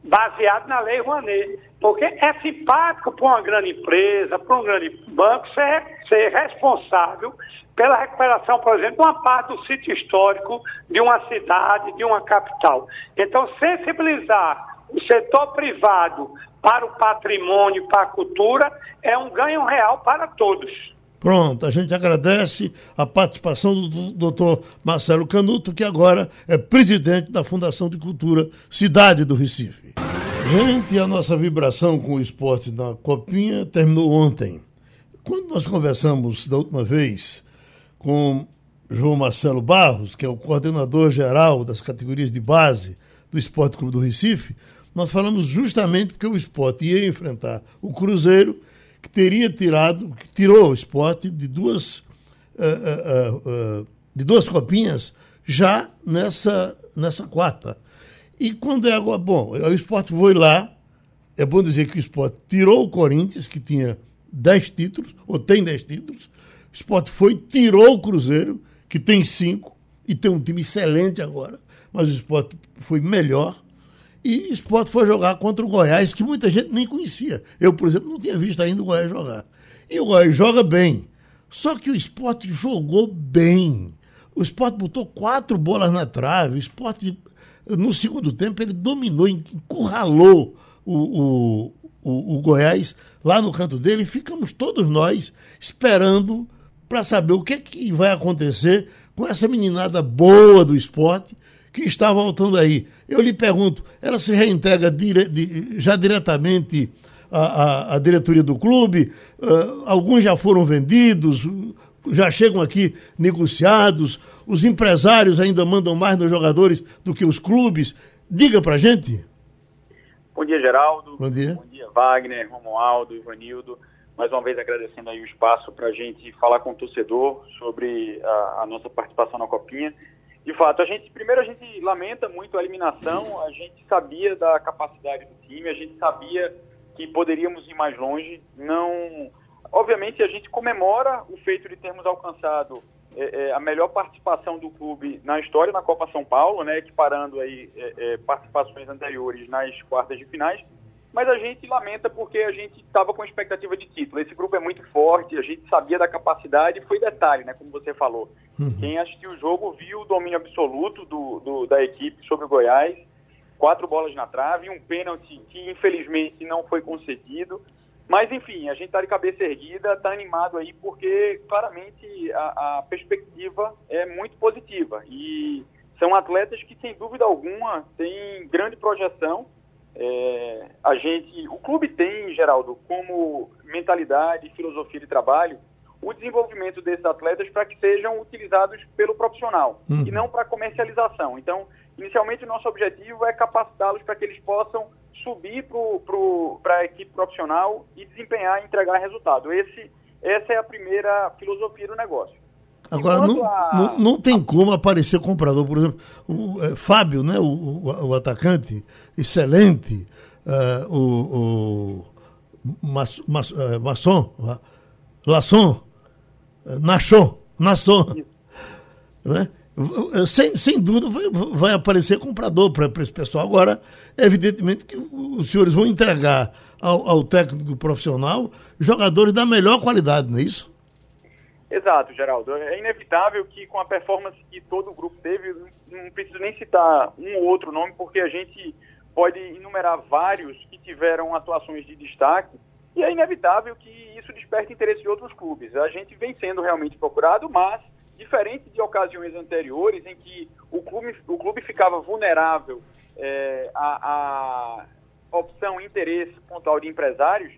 baseados na Lei Rouanet. Porque é simpático para uma grande empresa, para um grande banco, ser, ser responsável pela recuperação, por exemplo, de uma parte do sítio histórico de uma cidade, de uma capital. Então, sensibilizar o setor privado para o patrimônio, para a cultura, é um ganho real para todos. Pronto, a gente agradece a participação do doutor Marcelo Canuto, que agora é presidente da Fundação de Cultura Cidade do Recife. Gente, a nossa vibração com o esporte na Copinha terminou ontem. Quando nós conversamos da última vez com João Marcelo Barros, que é o coordenador geral das categorias de base do Esporte Clube do Recife, nós falamos justamente porque o esporte ia enfrentar o Cruzeiro, que teria tirado, que tirou o esporte de duas, uh, uh, uh, de duas copinhas já nessa, nessa quarta. E quando é agora. Bom, o esporte foi lá. É bom dizer que o esporte tirou o Corinthians, que tinha 10 títulos, ou tem 10 títulos. O esporte foi, tirou o Cruzeiro, que tem 5, e tem um time excelente agora. Mas o esporte foi melhor. E o esporte foi jogar contra o Goiás, que muita gente nem conhecia. Eu, por exemplo, não tinha visto ainda o Goiás jogar. E o Goiás joga bem. Só que o esporte jogou bem. O esporte botou quatro bolas na trave. O esporte no segundo tempo, ele dominou, encurralou o, o, o, o Goiás lá no canto dele e ficamos todos nós esperando para saber o que, é que vai acontecer com essa meninada boa do esporte que está voltando aí. Eu lhe pergunto, ela se reintegra dire, de, já diretamente à, à, à, diretoria do clube? Uh, alguns já foram vendidos, já chegam aqui negociados, os empresários ainda mandam mais nos jogadores do que os clubes. Diga pra gente. Bom dia, Geraldo. Bom dia. Bom dia, Wagner, Romualdo, Ivanildo. Mais uma vez agradecendo aí o espaço para a gente falar com o torcedor sobre a, a, nossa participação na Copinha. De fato, a gente primeiro a gente lamenta muito a eliminação. A gente sabia da capacidade do time, a gente sabia que poderíamos ir mais longe. Não Obviamente, a gente comemora o feito de termos alcançado é, é, a melhor participação do clube na história na Copa São Paulo, né, equiparando aí é, é participações anteriores nas quartas de finais. Mas a gente lamenta porque a gente estava com expectativa de título. Esse grupo é muito forte, a gente sabia da capacidade, foi detalhe, né, como você falou. Uhum. Quem assistiu o jogo viu o domínio absoluto do, do, da equipe sobre o Goiás, quatro bolas na trave, um pênalti que infelizmente não foi concedido. Mas, enfim, a gente está de cabeça erguida, está animado aí, porque claramente a, a, perspectiva é muito positiva. E são atletas que, sem dúvida alguma, têm grande projeção. É, a gente, o clube tem, Geraldo, como mentalidade, filosofia de trabalho, o desenvolvimento desses atletas para que sejam utilizados pelo profissional uhum. e não para comercialização. Então, inicialmente, o nosso objetivo é capacitá-los para que eles possam subir para a equipe profissional e desempenhar e entregar resultado. Esse, essa é a primeira filosofia do negócio. Agora, não, a... não, não, tem como aparecer comprador, por exemplo, o é, Fábio, né, o, o, o, atacante, excelente, uh, o, o Mas, Mas, uh, Masson, Lasson, uh, Nachon, Nasson, né? sem, sem dúvida vai, vai aparecer comprador para esse pessoal. Agora, evidentemente que os senhores vão entregar ao, ao, técnico profissional jogadores da melhor qualidade, não é isso? Exato, Geraldo. É inevitável que com a performance que todo o grupo teve, não preciso nem citar um ou outro nome, porque a gente pode enumerar vários que tiveram atuações de destaque, e é inevitável que isso desperte interesse de outros clubes. A gente vem sendo realmente procurado, mas diferente de ocasiões anteriores em que o clube, o clube ficava vulnerável é, à, à opção interesse pontual de empresários,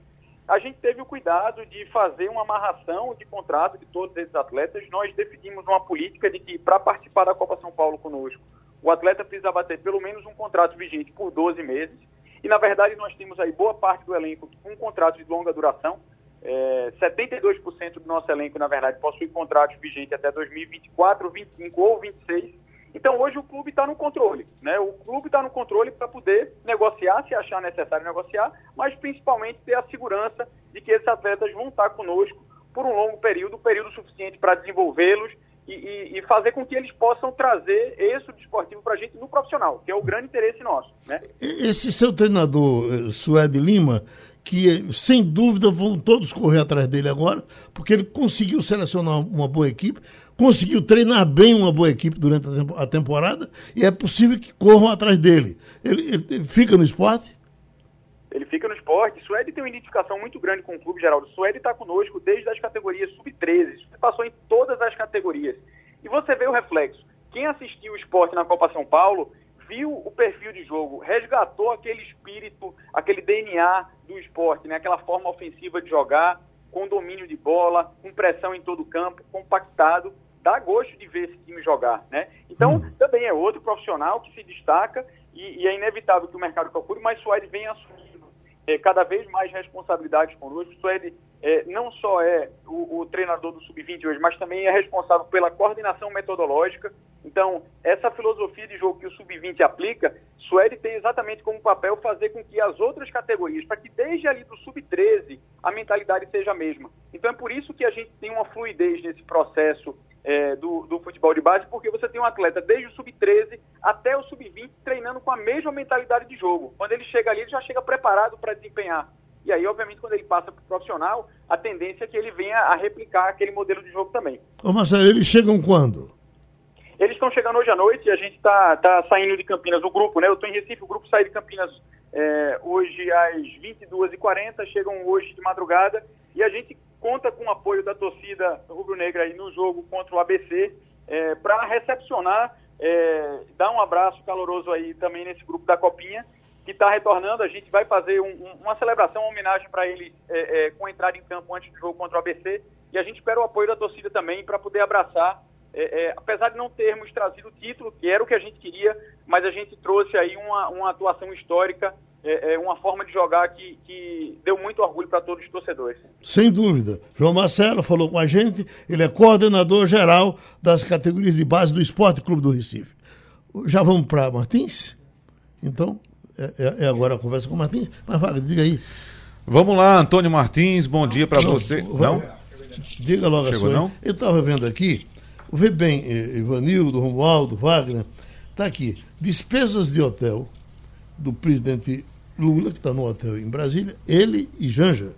a gente teve o cuidado de fazer uma amarração de contrato de todos esses atletas. Nós definimos uma política de que, para participar da Copa São Paulo conosco, o atleta precisava ter pelo menos um contrato vigente por 12 meses. E, na verdade, nós temos aí boa parte do elenco com um contrato de longa duração. É, 72% do nosso elenco, na verdade, possui contratos vigentes até 2024, 25 ou 26. Então, hoje o clube está no controle. Né? O clube está no controle para poder negociar, se achar necessário negociar, mas principalmente ter a segurança de que esses atletas vão estar conosco por um longo período, período suficiente para desenvolvê-los e, e, e, fazer com que eles possam trazer êxito esportivo para a gente no profissional, que é o grande interesse nosso. Né? Esse seu treinador, eh, Suede Lima, que sem dúvida vão todos correr atrás dele agora, porque ele conseguiu selecionar uma boa equipe, conseguiu treinar bem uma boa equipe durante a temporada e é possível que corram atrás dele. Ele, ele fica no esporte? Ele fica no esporte. Suede tem uma identificação muito grande com o clube, Geraldo. Suede está conosco desde as categorias sub-13. Passou em todas as categorias. E você vê o reflexo. Quem assistiu o esporte na Copa São Paulo viu o perfil de jogo, resgatou aquele espírito, aquele DNA do esporte, né? aquela forma ofensiva de jogar, com domínio de bola, com pressão em todo o campo, compactado. Dá gosto de ver esse time jogar. Né? Então, uhum. também é outro profissional que se destaca e, e, e é inevitável que o mercado procure, mas Suede vem assumindo é, cada vez mais responsabilidades conosco. Suede é, não só é o, o treinador do Sub-20 hoje, mas também é responsável pela coordenação metodológica. Então, essa filosofia de jogo que o Sub-20 aplica, Suede tem exatamente como papel fazer com que as outras categorias, para que desde ali do Sub-13 a mentalidade seja a mesma. Então, é por isso que a gente tem uma fluidez nesse processo é, do, do, futebol de base, porque você tem um atleta desde o sub-13 até o sub-20 treinando com a mesma mentalidade de jogo. Quando ele chega ali, ele já chega preparado para desempenhar. E aí, obviamente, quando ele passa para o profissional, a tendência é que ele venha a replicar aquele modelo de jogo também. Ô Marcelo, eles chegam quando? Eles estão chegando hoje à noite e a gente está tá saindo de Campinas, o grupo, né? Eu estou em Recife, o grupo sai de Campinas é, hoje às 22h40, chegam hoje de madrugada e a gente conta com o apoio da torcida rubro-negra aí no jogo contra o ABC é, para recepcionar, é, dar um abraço caloroso aí também nesse grupo da Copinha que está retornando. A gente vai fazer um, um, uma celebração, uma homenagem para ele é, é, com a entrada em campo antes do jogo contra o ABC. E a gente espera o apoio da torcida também para poder abraçar. É, é, apesar de não termos trazido o título, que era o que a gente queria, mas a gente trouxe aí uma, uma atuação histórica, é, é, uma forma de jogar que, que deu muito orgulho para todos os torcedores. Sem dúvida. João Marcelo falou com a gente, ele é coordenador geral das categorias de base do Esporte Clube do Recife. Já vamos para Martins? Então, é, é, é, agora a conversa com o Martins. Mas Wagner, diga aí. Vamos lá, Antônio Martins, bom dia para você. Não? Diga logo Chegou, a sua. Não? Eu estava vendo aqui, vê bem, eh, Ivanildo, Romualdo, Wagner, está aqui. Despesas de hotel do presidente Lula, que está no hotel em Brasília, ele e Janja.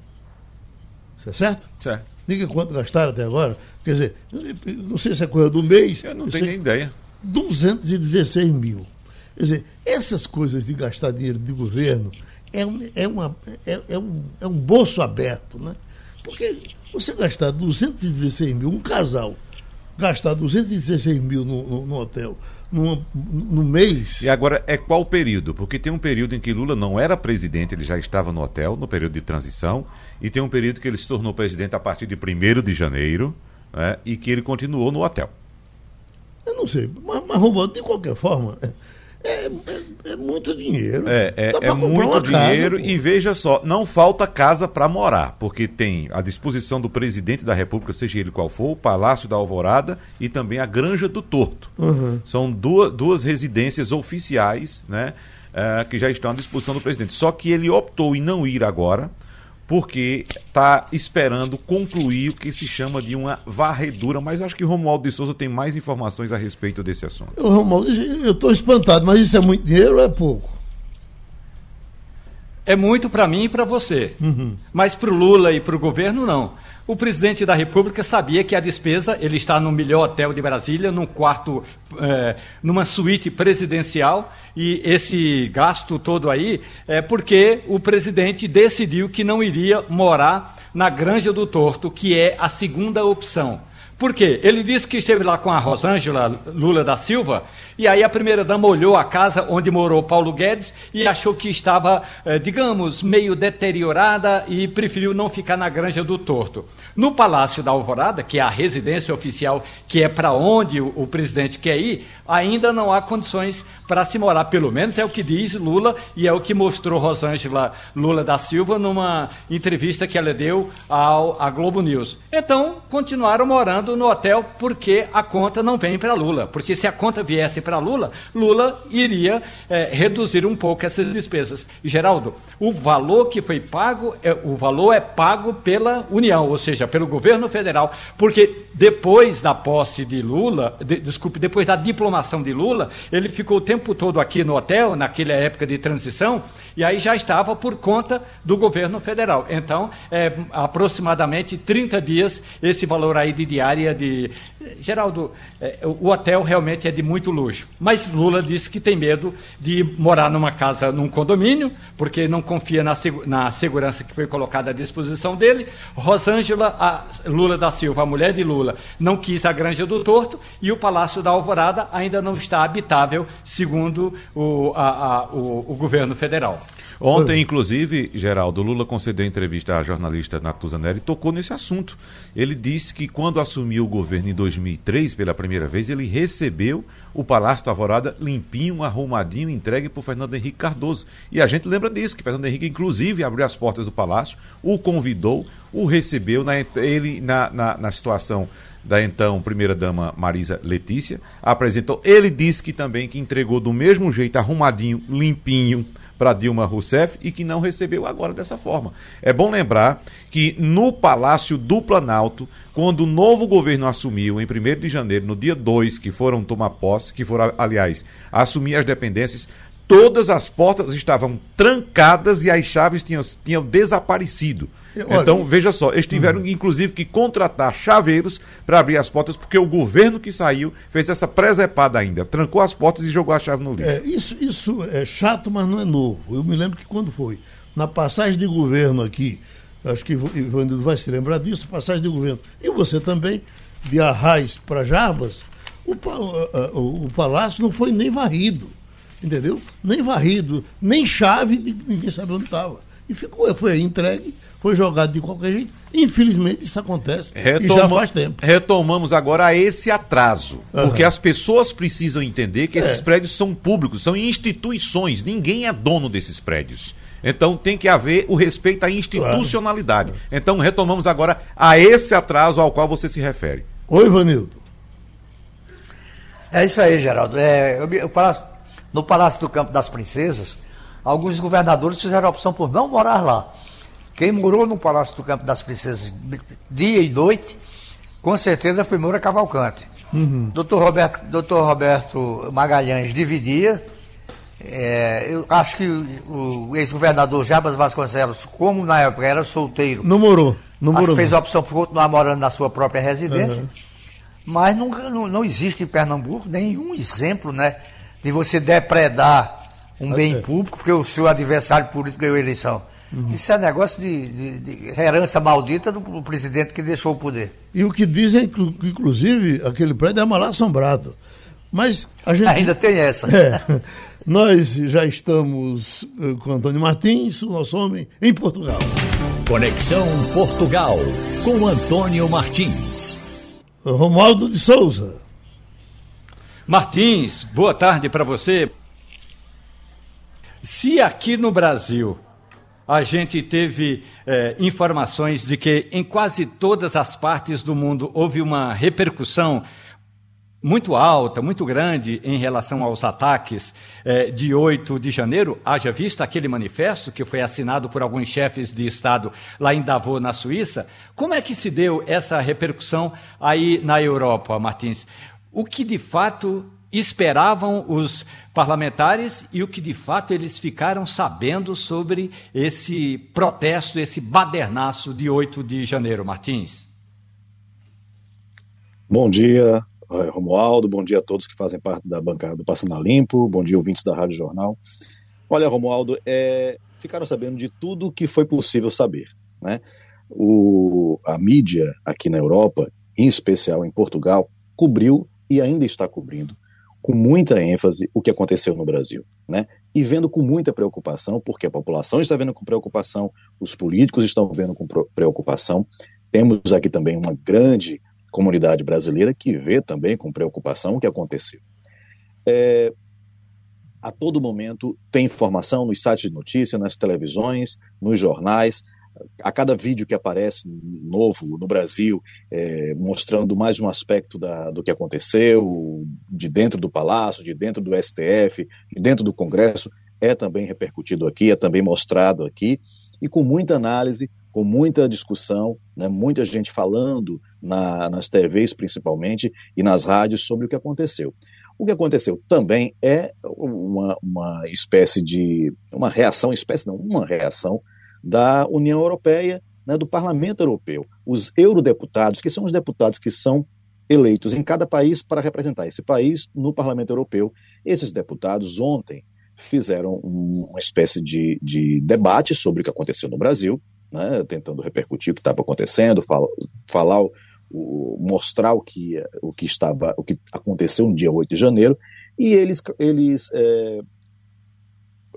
Isso é certo? Certo. Diga quanto gastaram até agora. Quer dizer, não sei se é coisa do mês. Eu não tenho nem ideia. 216 mil. Quer dizer, essas coisas de gastar dinheiro de governo é, é, uma, é, é, um, é um bolso aberto, né? Porque você gastar 216 mil, um casal, gastar 216 mil no, no, no hotel no, no mês. E agora é qual período? Porque tem um período em que Lula não era presidente, ele já estava no hotel, no período de transição, e tem um período que ele se tornou presidente a partir de 1 de janeiro, né, e que ele continuou no hotel. Eu não sei, mas, mas de qualquer forma, é, é, é, muito dinheiro. É, é, é muito dinheiro casa, e veja só, não falta casa para morar, porque tem a disposição do presidente da República, seja ele qual for, o Palácio da Alvorada e também a Granja do Torto. Uhum. São duas, duas residências oficiais, né, uh, que já estão à disposição do presidente. Só que ele optou em não ir agora porque está esperando concluir o que se chama de uma varredura. Mas acho que o Romualdo de Souza tem mais informações a respeito desse assunto. Romualdo, eu estou espantado, mas isso é muito dinheiro ou é pouco? É muito para mim e para você. Uhum. Mas para o Lula e para o governo, não. O presidente da República sabia que a despesa, ele está no melhor hotel de Brasília, num quarto, é, numa suíte presidencial, e esse gasto todo aí é porque o presidente decidiu que não iria morar na Granja do Torto, que é a segunda opção. Por quê? Ele disse que esteve lá com a Rosângela Lula da Silva, e aí a primeira-dama olhou a casa onde morou Paulo Guedes e achou que estava, eh, digamos, meio deteriorada e preferiu não ficar na Granja do Torto. No Palácio da Alvorada, que é a residência oficial, que é para onde o, presidente quer ir, ainda não há condições para se morar, pelo menos é o que diz Lula e é o que mostrou Rosângela Lula da Silva numa entrevista que ela deu ao, à Globo News. Então, continuaram morando no hotel porque a conta não vem para Lula. Porque se a conta viesse para Lula, Lula iria é, reduzir um pouco essas despesas. Geraldo, o valor que foi pago, é, o valor é pago pela União, ou seja, pelo governo federal. Porque depois da posse de Lula, de, desculpe, depois da diplomação de Lula, ele ficou o tempo todo aqui no hotel, naquela época de transição, e aí já estava por conta do governo federal. Então, é, aproximadamente 30 dias esse valor aí de diária de. Geraldo, é, o hotel realmente é de muito luxo. Mas Lula disse que tem medo de morar numa casa, num condomínio, porque não confia na, na segurança que foi colocada à disposição dele. Rosângela Lula da Silva, a mulher de Lula, não quis a Granja do Torto e o Palácio da Alvorada ainda não está habitável, segundo o, a, a, o, o governo federal. Ontem, inclusive, Geraldo, Lula concedeu entrevista à jornalista Natuza Neri e tocou nesse assunto. Ele disse que quando assumiu o governo em 2003 pela primeira vez, ele recebeu o Palácio da Alvorada limpinho, arrumadinho, entregue por Fernando Henrique Cardoso. E a gente lembra disso, que Fernando Henrique, inclusive, abriu as portas do palácio, o convidou, o recebeu, na, ele na, na, na situação da então primeira-dama Marisa Letícia, apresentou. Ele disse que também que entregou do mesmo jeito, arrumadinho, limpinho, para Dilma Rousseff e que não recebeu agora dessa forma. É bom lembrar que no Palácio do Planalto, quando o novo governo assumiu em 1 de janeiro, no dia 2, que foram tomar posse, que foram, aliás, assumir as dependências, todas as portas estavam trancadas e as chaves tinham, tinham desaparecido. Então, veja só, eles tiveram uhum. inclusive que contratar chaveiros para abrir as portas, porque o governo que saiu fez essa presepada ainda, trancou as portas e jogou a chave no lixo. É, isso, isso é chato, mas não é novo. Eu me lembro que quando foi na passagem de governo aqui, acho que Ivanildo vai se lembrar disso, passagem de governo, e você também, de Arraiz para Jarbas, o, o, o palácio não foi nem varrido, entendeu? Nem varrido, nem chave, ninguém sabe onde estava. E ficou, foi entregue foi jogado de qualquer jeito. Infelizmente isso acontece Retoma, e já faz tempo. Retomamos agora esse atraso, uhum. porque as pessoas precisam entender que é. esses prédios são públicos, são instituições, ninguém é dono desses prédios. Então tem que haver o respeito à institucionalidade. Claro. Então retomamos agora a esse atraso ao qual você se refere. Oi, Vanildo. É isso aí, Geraldo. É, eu, eu, no Palácio do Campo das Princesas, alguns governadores fizeram a opção por não morar lá. Quem morou no Palácio do Campo das Princesas dia e noite, com certeza foi Moura Cavalcante. Uhum. Doutor, Roberto, Doutor Roberto Magalhães dividia. É, eu acho que o ex-governador Jabas Vasconcelos, como na época era solteiro, não morou. Não morou fez a opção por continuar morando na sua própria residência. Uhum. Mas não, não, não, existe em Pernambuco nenhum exemplo né, de você depredar um bem público porque o seu adversário político ganhou a eleição. Uhum. Isso é negócio de, de, de, herança maldita do, do, presidente que deixou o poder. E o que dizem, que, inclusive, aquele prédio é mal assombrado. Mas a gente. Ainda tem essa. É, nós já estamos eh, com Antônio Martins, o nosso homem, em Portugal. Conexão Portugal, com Antônio Martins. Romualdo de Souza. Martins, boa tarde para você. Se aqui no Brasil a gente teve é, informações de que em quase todas as partes do mundo houve uma repercussão muito alta, muito grande em relação aos ataques é, de 8 de janeiro, haja vista aquele manifesto que foi assinado por alguns chefes de Estado lá em Davos, na Suíça. Como é que se deu essa repercussão aí na Europa, Martins? O que de fato esperavam os parlamentares e o que de fato eles ficaram sabendo sobre esse protesto, esse badernaço de 8 de janeiro, Martins. Bom dia, eh, Romualdo, bom dia a todos que fazem parte da bancada do Passando Limpo, bom dia ouvintes da Rádio Jornal. Olha, Romualdo, é, ficaram sabendo de tudo o que foi possível saber, né? O, a mídia aqui na Europa, em especial em Portugal, cobriu e ainda está cobrindo com muita ênfase o que aconteceu no Brasil, né? E vendo com muita preocupação, porque a população está vendo com preocupação, os políticos estão vendo com preocupação. Temos aqui também uma grande comunidade brasileira que vê também com preocupação o que aconteceu. É, a todo momento tem informação nos sites de notícia, nas televisões, nos jornais, a cada vídeo que aparece novo no Brasil, é, mostrando mais um aspecto da, do que aconteceu, de dentro do Palácio, de dentro do STF, de dentro do Congresso, é também repercutido aqui, é também mostrado aqui, e com muita análise, com muita discussão, né, muita gente falando na, nas TVs principalmente e nas rádios sobre o que aconteceu. O que aconteceu também é uma, uma espécie de. uma reação, espécie não, uma reação da União Europeia, né, do Parlamento Europeu. Os eurodeputados, que são os deputados que são eleitos em cada país para representar esse país no Parlamento Europeu, esses deputados ontem fizeram uma espécie de, de debate sobre o que aconteceu no Brasil, né, tentando repercutir o que estava acontecendo, fala, falar, o, mostrar o que, o que estava, o que aconteceu no dia 8 de janeiro, e eles, eles é,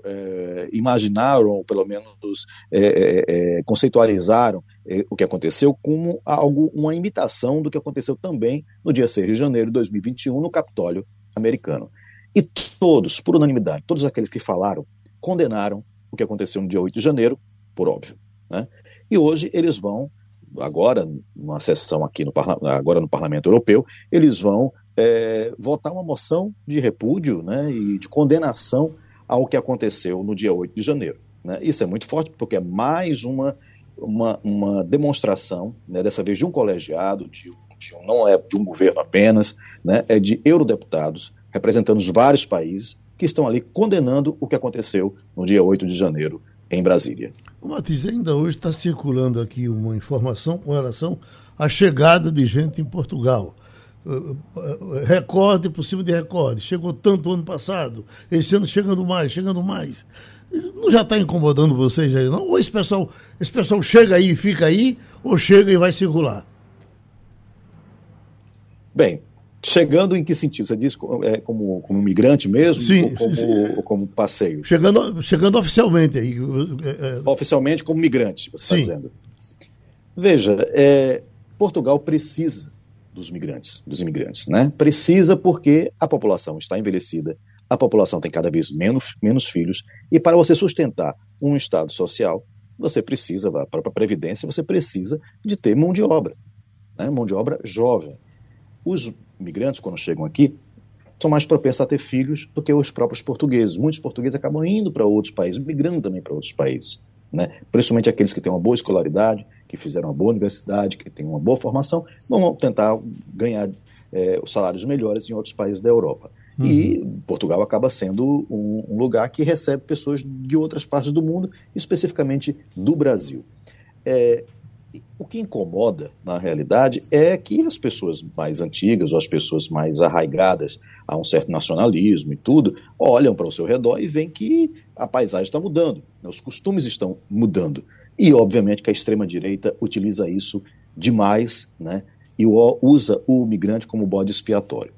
é, imaginaram, ou pelo menos é, é, conceitualizaram o que aconteceu como algo, uma imitação do que aconteceu também no dia 6 de janeiro de 2021 no Capitólio americano. E todos, por unanimidade, todos aqueles que falaram, condenaram o que aconteceu no dia 8 de janeiro, por óbvio. Né? E hoje eles vão, agora, numa sessão aqui no, agora no Parlamento Europeu, eles vão é, votar uma moção de repúdio né, e de condenação ao que aconteceu no dia 8 de janeiro. Né? Isso é muito forte porque é mais uma, uma, uma demonstração, né, dessa vez de um colegiado, de, de um, não é de um governo apenas, né, é de eurodeputados representando os vários países que estão ali condenando o que aconteceu no dia 8 de janeiro em Brasília. Matiz, ainda hoje está circulando aqui uma informação com relação à chegada de gente em Portugal. Uh, uh, recorde por cima de recorde. Chegou tanto ano passado, esse ano chegando mais, chegando mais. Não já está incomodando vocês aí, não? Ou esse pessoal, esse pessoal chega aí e fica aí, ou chega e vai circular? Bem, Chegando em que sentido? Você diz é, como, como migrante mesmo? Sim, ou como, sim. Como passeio? Chegando, chegando oficialmente aí. É, é... Oficialmente como migrante, você está dizendo. Veja, é, Portugal precisa dos migrantes, dos imigrantes, né? Precisa porque a população está envelhecida, a população tem cada vez menos, menos filhos, e para você sustentar um Estado social, você precisa, para a Previdência, você precisa de ter mão de obra, né? mão de obra jovem. Os imigrantes, quando chegam aqui, são mais propensos a ter filhos do que os próprios portugueses. Muitos portugueses acabam indo para outros países, migrando também para outros países. Né? Principalmente aqueles que têm uma boa escolaridade, que fizeram uma boa universidade, que têm uma boa formação, vão tentar ganhar é, os salários melhores em outros países da Europa. Uhum. E Portugal acaba sendo um, um, lugar que recebe pessoas de outras partes do mundo, especificamente do Brasil. É, o que incomoda, na realidade, é que as pessoas mais antigas ou as pessoas mais arraigadas a um certo nacionalismo e tudo, olham para o seu redor e veem que a paisagem está mudando, né, os costumes estão mudando. E, obviamente, que a extrema-direita utiliza isso demais né, e usa o migrante como bode expiatório.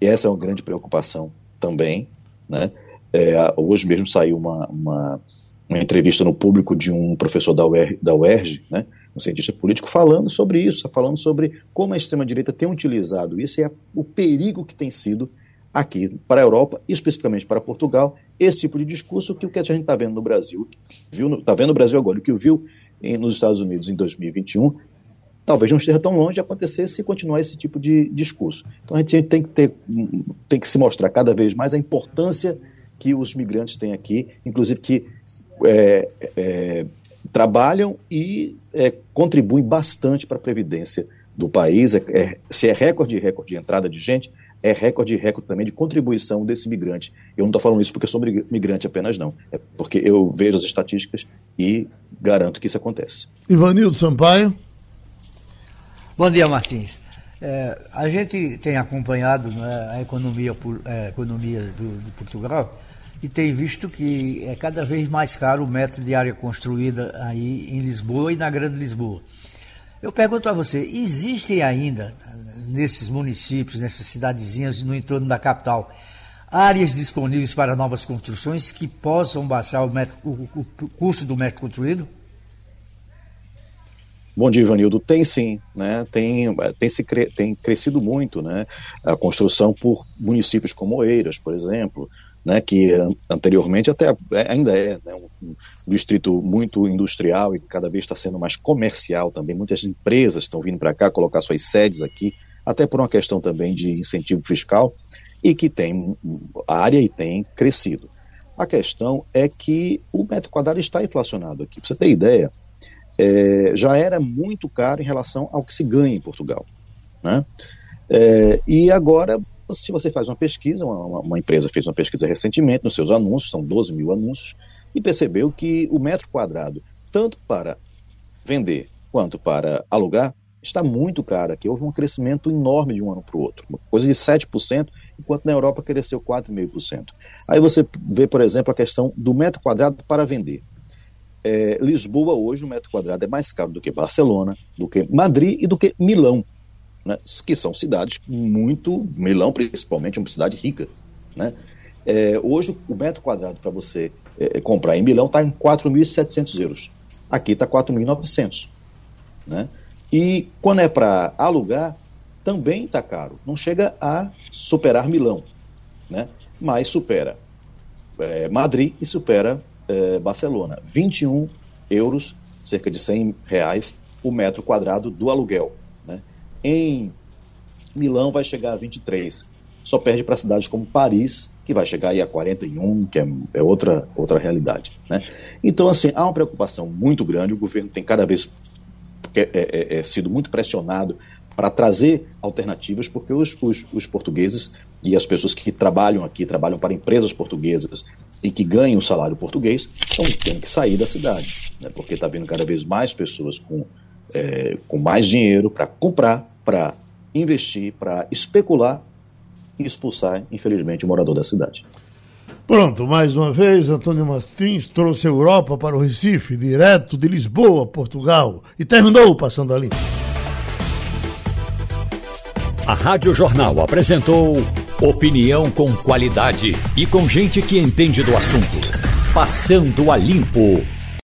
E essa é uma grande preocupação também. Né? É, hoje mesmo saiu uma, uma, uma, entrevista no público de um professor da, da UERJ, né, um cientista político, falando sobre isso, falando sobre como a extrema-direita tem utilizado isso e é o perigo que tem sido aqui para a Europa, especificamente para Portugal, esse tipo de discurso que o que a gente está vendo no Brasil, está vendo no Brasil agora, o que viu em, nos Estados Unidos em 2021, talvez não esteja tão longe de acontecer se continuar esse tipo de discurso. Então a gente tem que, ter, tem que se mostrar cada vez mais a importância que os migrantes têm aqui, inclusive que é, é, trabalham e é, contribuem bastante para a previdência do país. É, é, se é recorde de recorde de entrada de gente, é recorde de recorde também de contribuição desse migrante. Eu não estou falando isso porque sou migrante apenas, não. É porque eu vejo as estatísticas e garanto que isso acontece. Ivanildo Sampaio. Bom dia, Martins. É, a gente tem acompanhado né, a economia, a é, economia do, de Portugal e tem visto que é cada vez mais caro o metro de área construída aí em Lisboa e na Grande Lisboa. Eu pergunto a você, existem ainda nesses municípios, nessas cidadezinhas no entorno da capital, áreas disponíveis para novas construções que possam baixar o, metro, o, o custo do metro construído? Bom dia, Ivanildo. Tem sim, né? Tem, tem, se cre... tem crescido muito, né? A construção por municípios como Oeiras, por exemplo, né, que anteriormente até é, ainda é né, um, distrito muito industrial e cada vez está sendo mais comercial também. Muitas empresas estão vindo para cá colocar suas sedes aqui, até por uma questão também de incentivo fiscal, e que tem área e tem crescido. A questão é que o metro quadrado está inflacionado aqui. Para você ter ideia, é, já era muito caro em relação ao que se ganha em Portugal. Né? É, e agora se você faz uma pesquisa, uma, uma, empresa fez uma pesquisa recentemente nos seus anúncios, são 12 mil anúncios, e percebeu que o metro quadrado, tanto para vender quanto para alugar, está muito caro aqui. Houve um crescimento enorme de um ano para o outro, coisa de 7%, enquanto na Europa cresceu 4,5%. Aí você vê, por exemplo, a questão do metro quadrado para vender. É, Lisboa hoje o metro quadrado é mais caro do que Barcelona, do que Madrid e do que Milão né, que são cidades muito, Milão principalmente, uma cidade rica. Né? É, hoje, o metro quadrado para você é, comprar em Milão está em 4.700 euros. Aqui está 4.900. Né? E quando é para alugar, também está caro. Não chega a superar Milão, né? mas supera é, Madrid e supera é, Barcelona. 21 euros, cerca de 100 reais, o metro quadrado do aluguel. Né? Em Milão vai chegar a 23. Só perde para cidades como Paris, que vai chegar aí a 41, que é, é outra, outra realidade. Né? Então, assim, há uma preocupação muito grande, o governo tem cada vez é, é, sido muito pressionado para trazer alternativas, porque os, os, os, portugueses e as pessoas que trabalham aqui, trabalham para empresas portuguesas e que ganham o salário português, estão tendo que sair da cidade, né? porque está vindo cada vez mais pessoas com, é, com mais dinheiro para comprar, para investir, para especular e expulsar, infelizmente, o morador da cidade. Pronto, mais uma vez, Antônio Martins trouxe a Europa para o Recife, direto de Lisboa, Portugal, e terminou Passando a Limpo. A Rádio Jornal apresentou opinião com qualidade e com gente que entende do assunto. Passando a Limpo.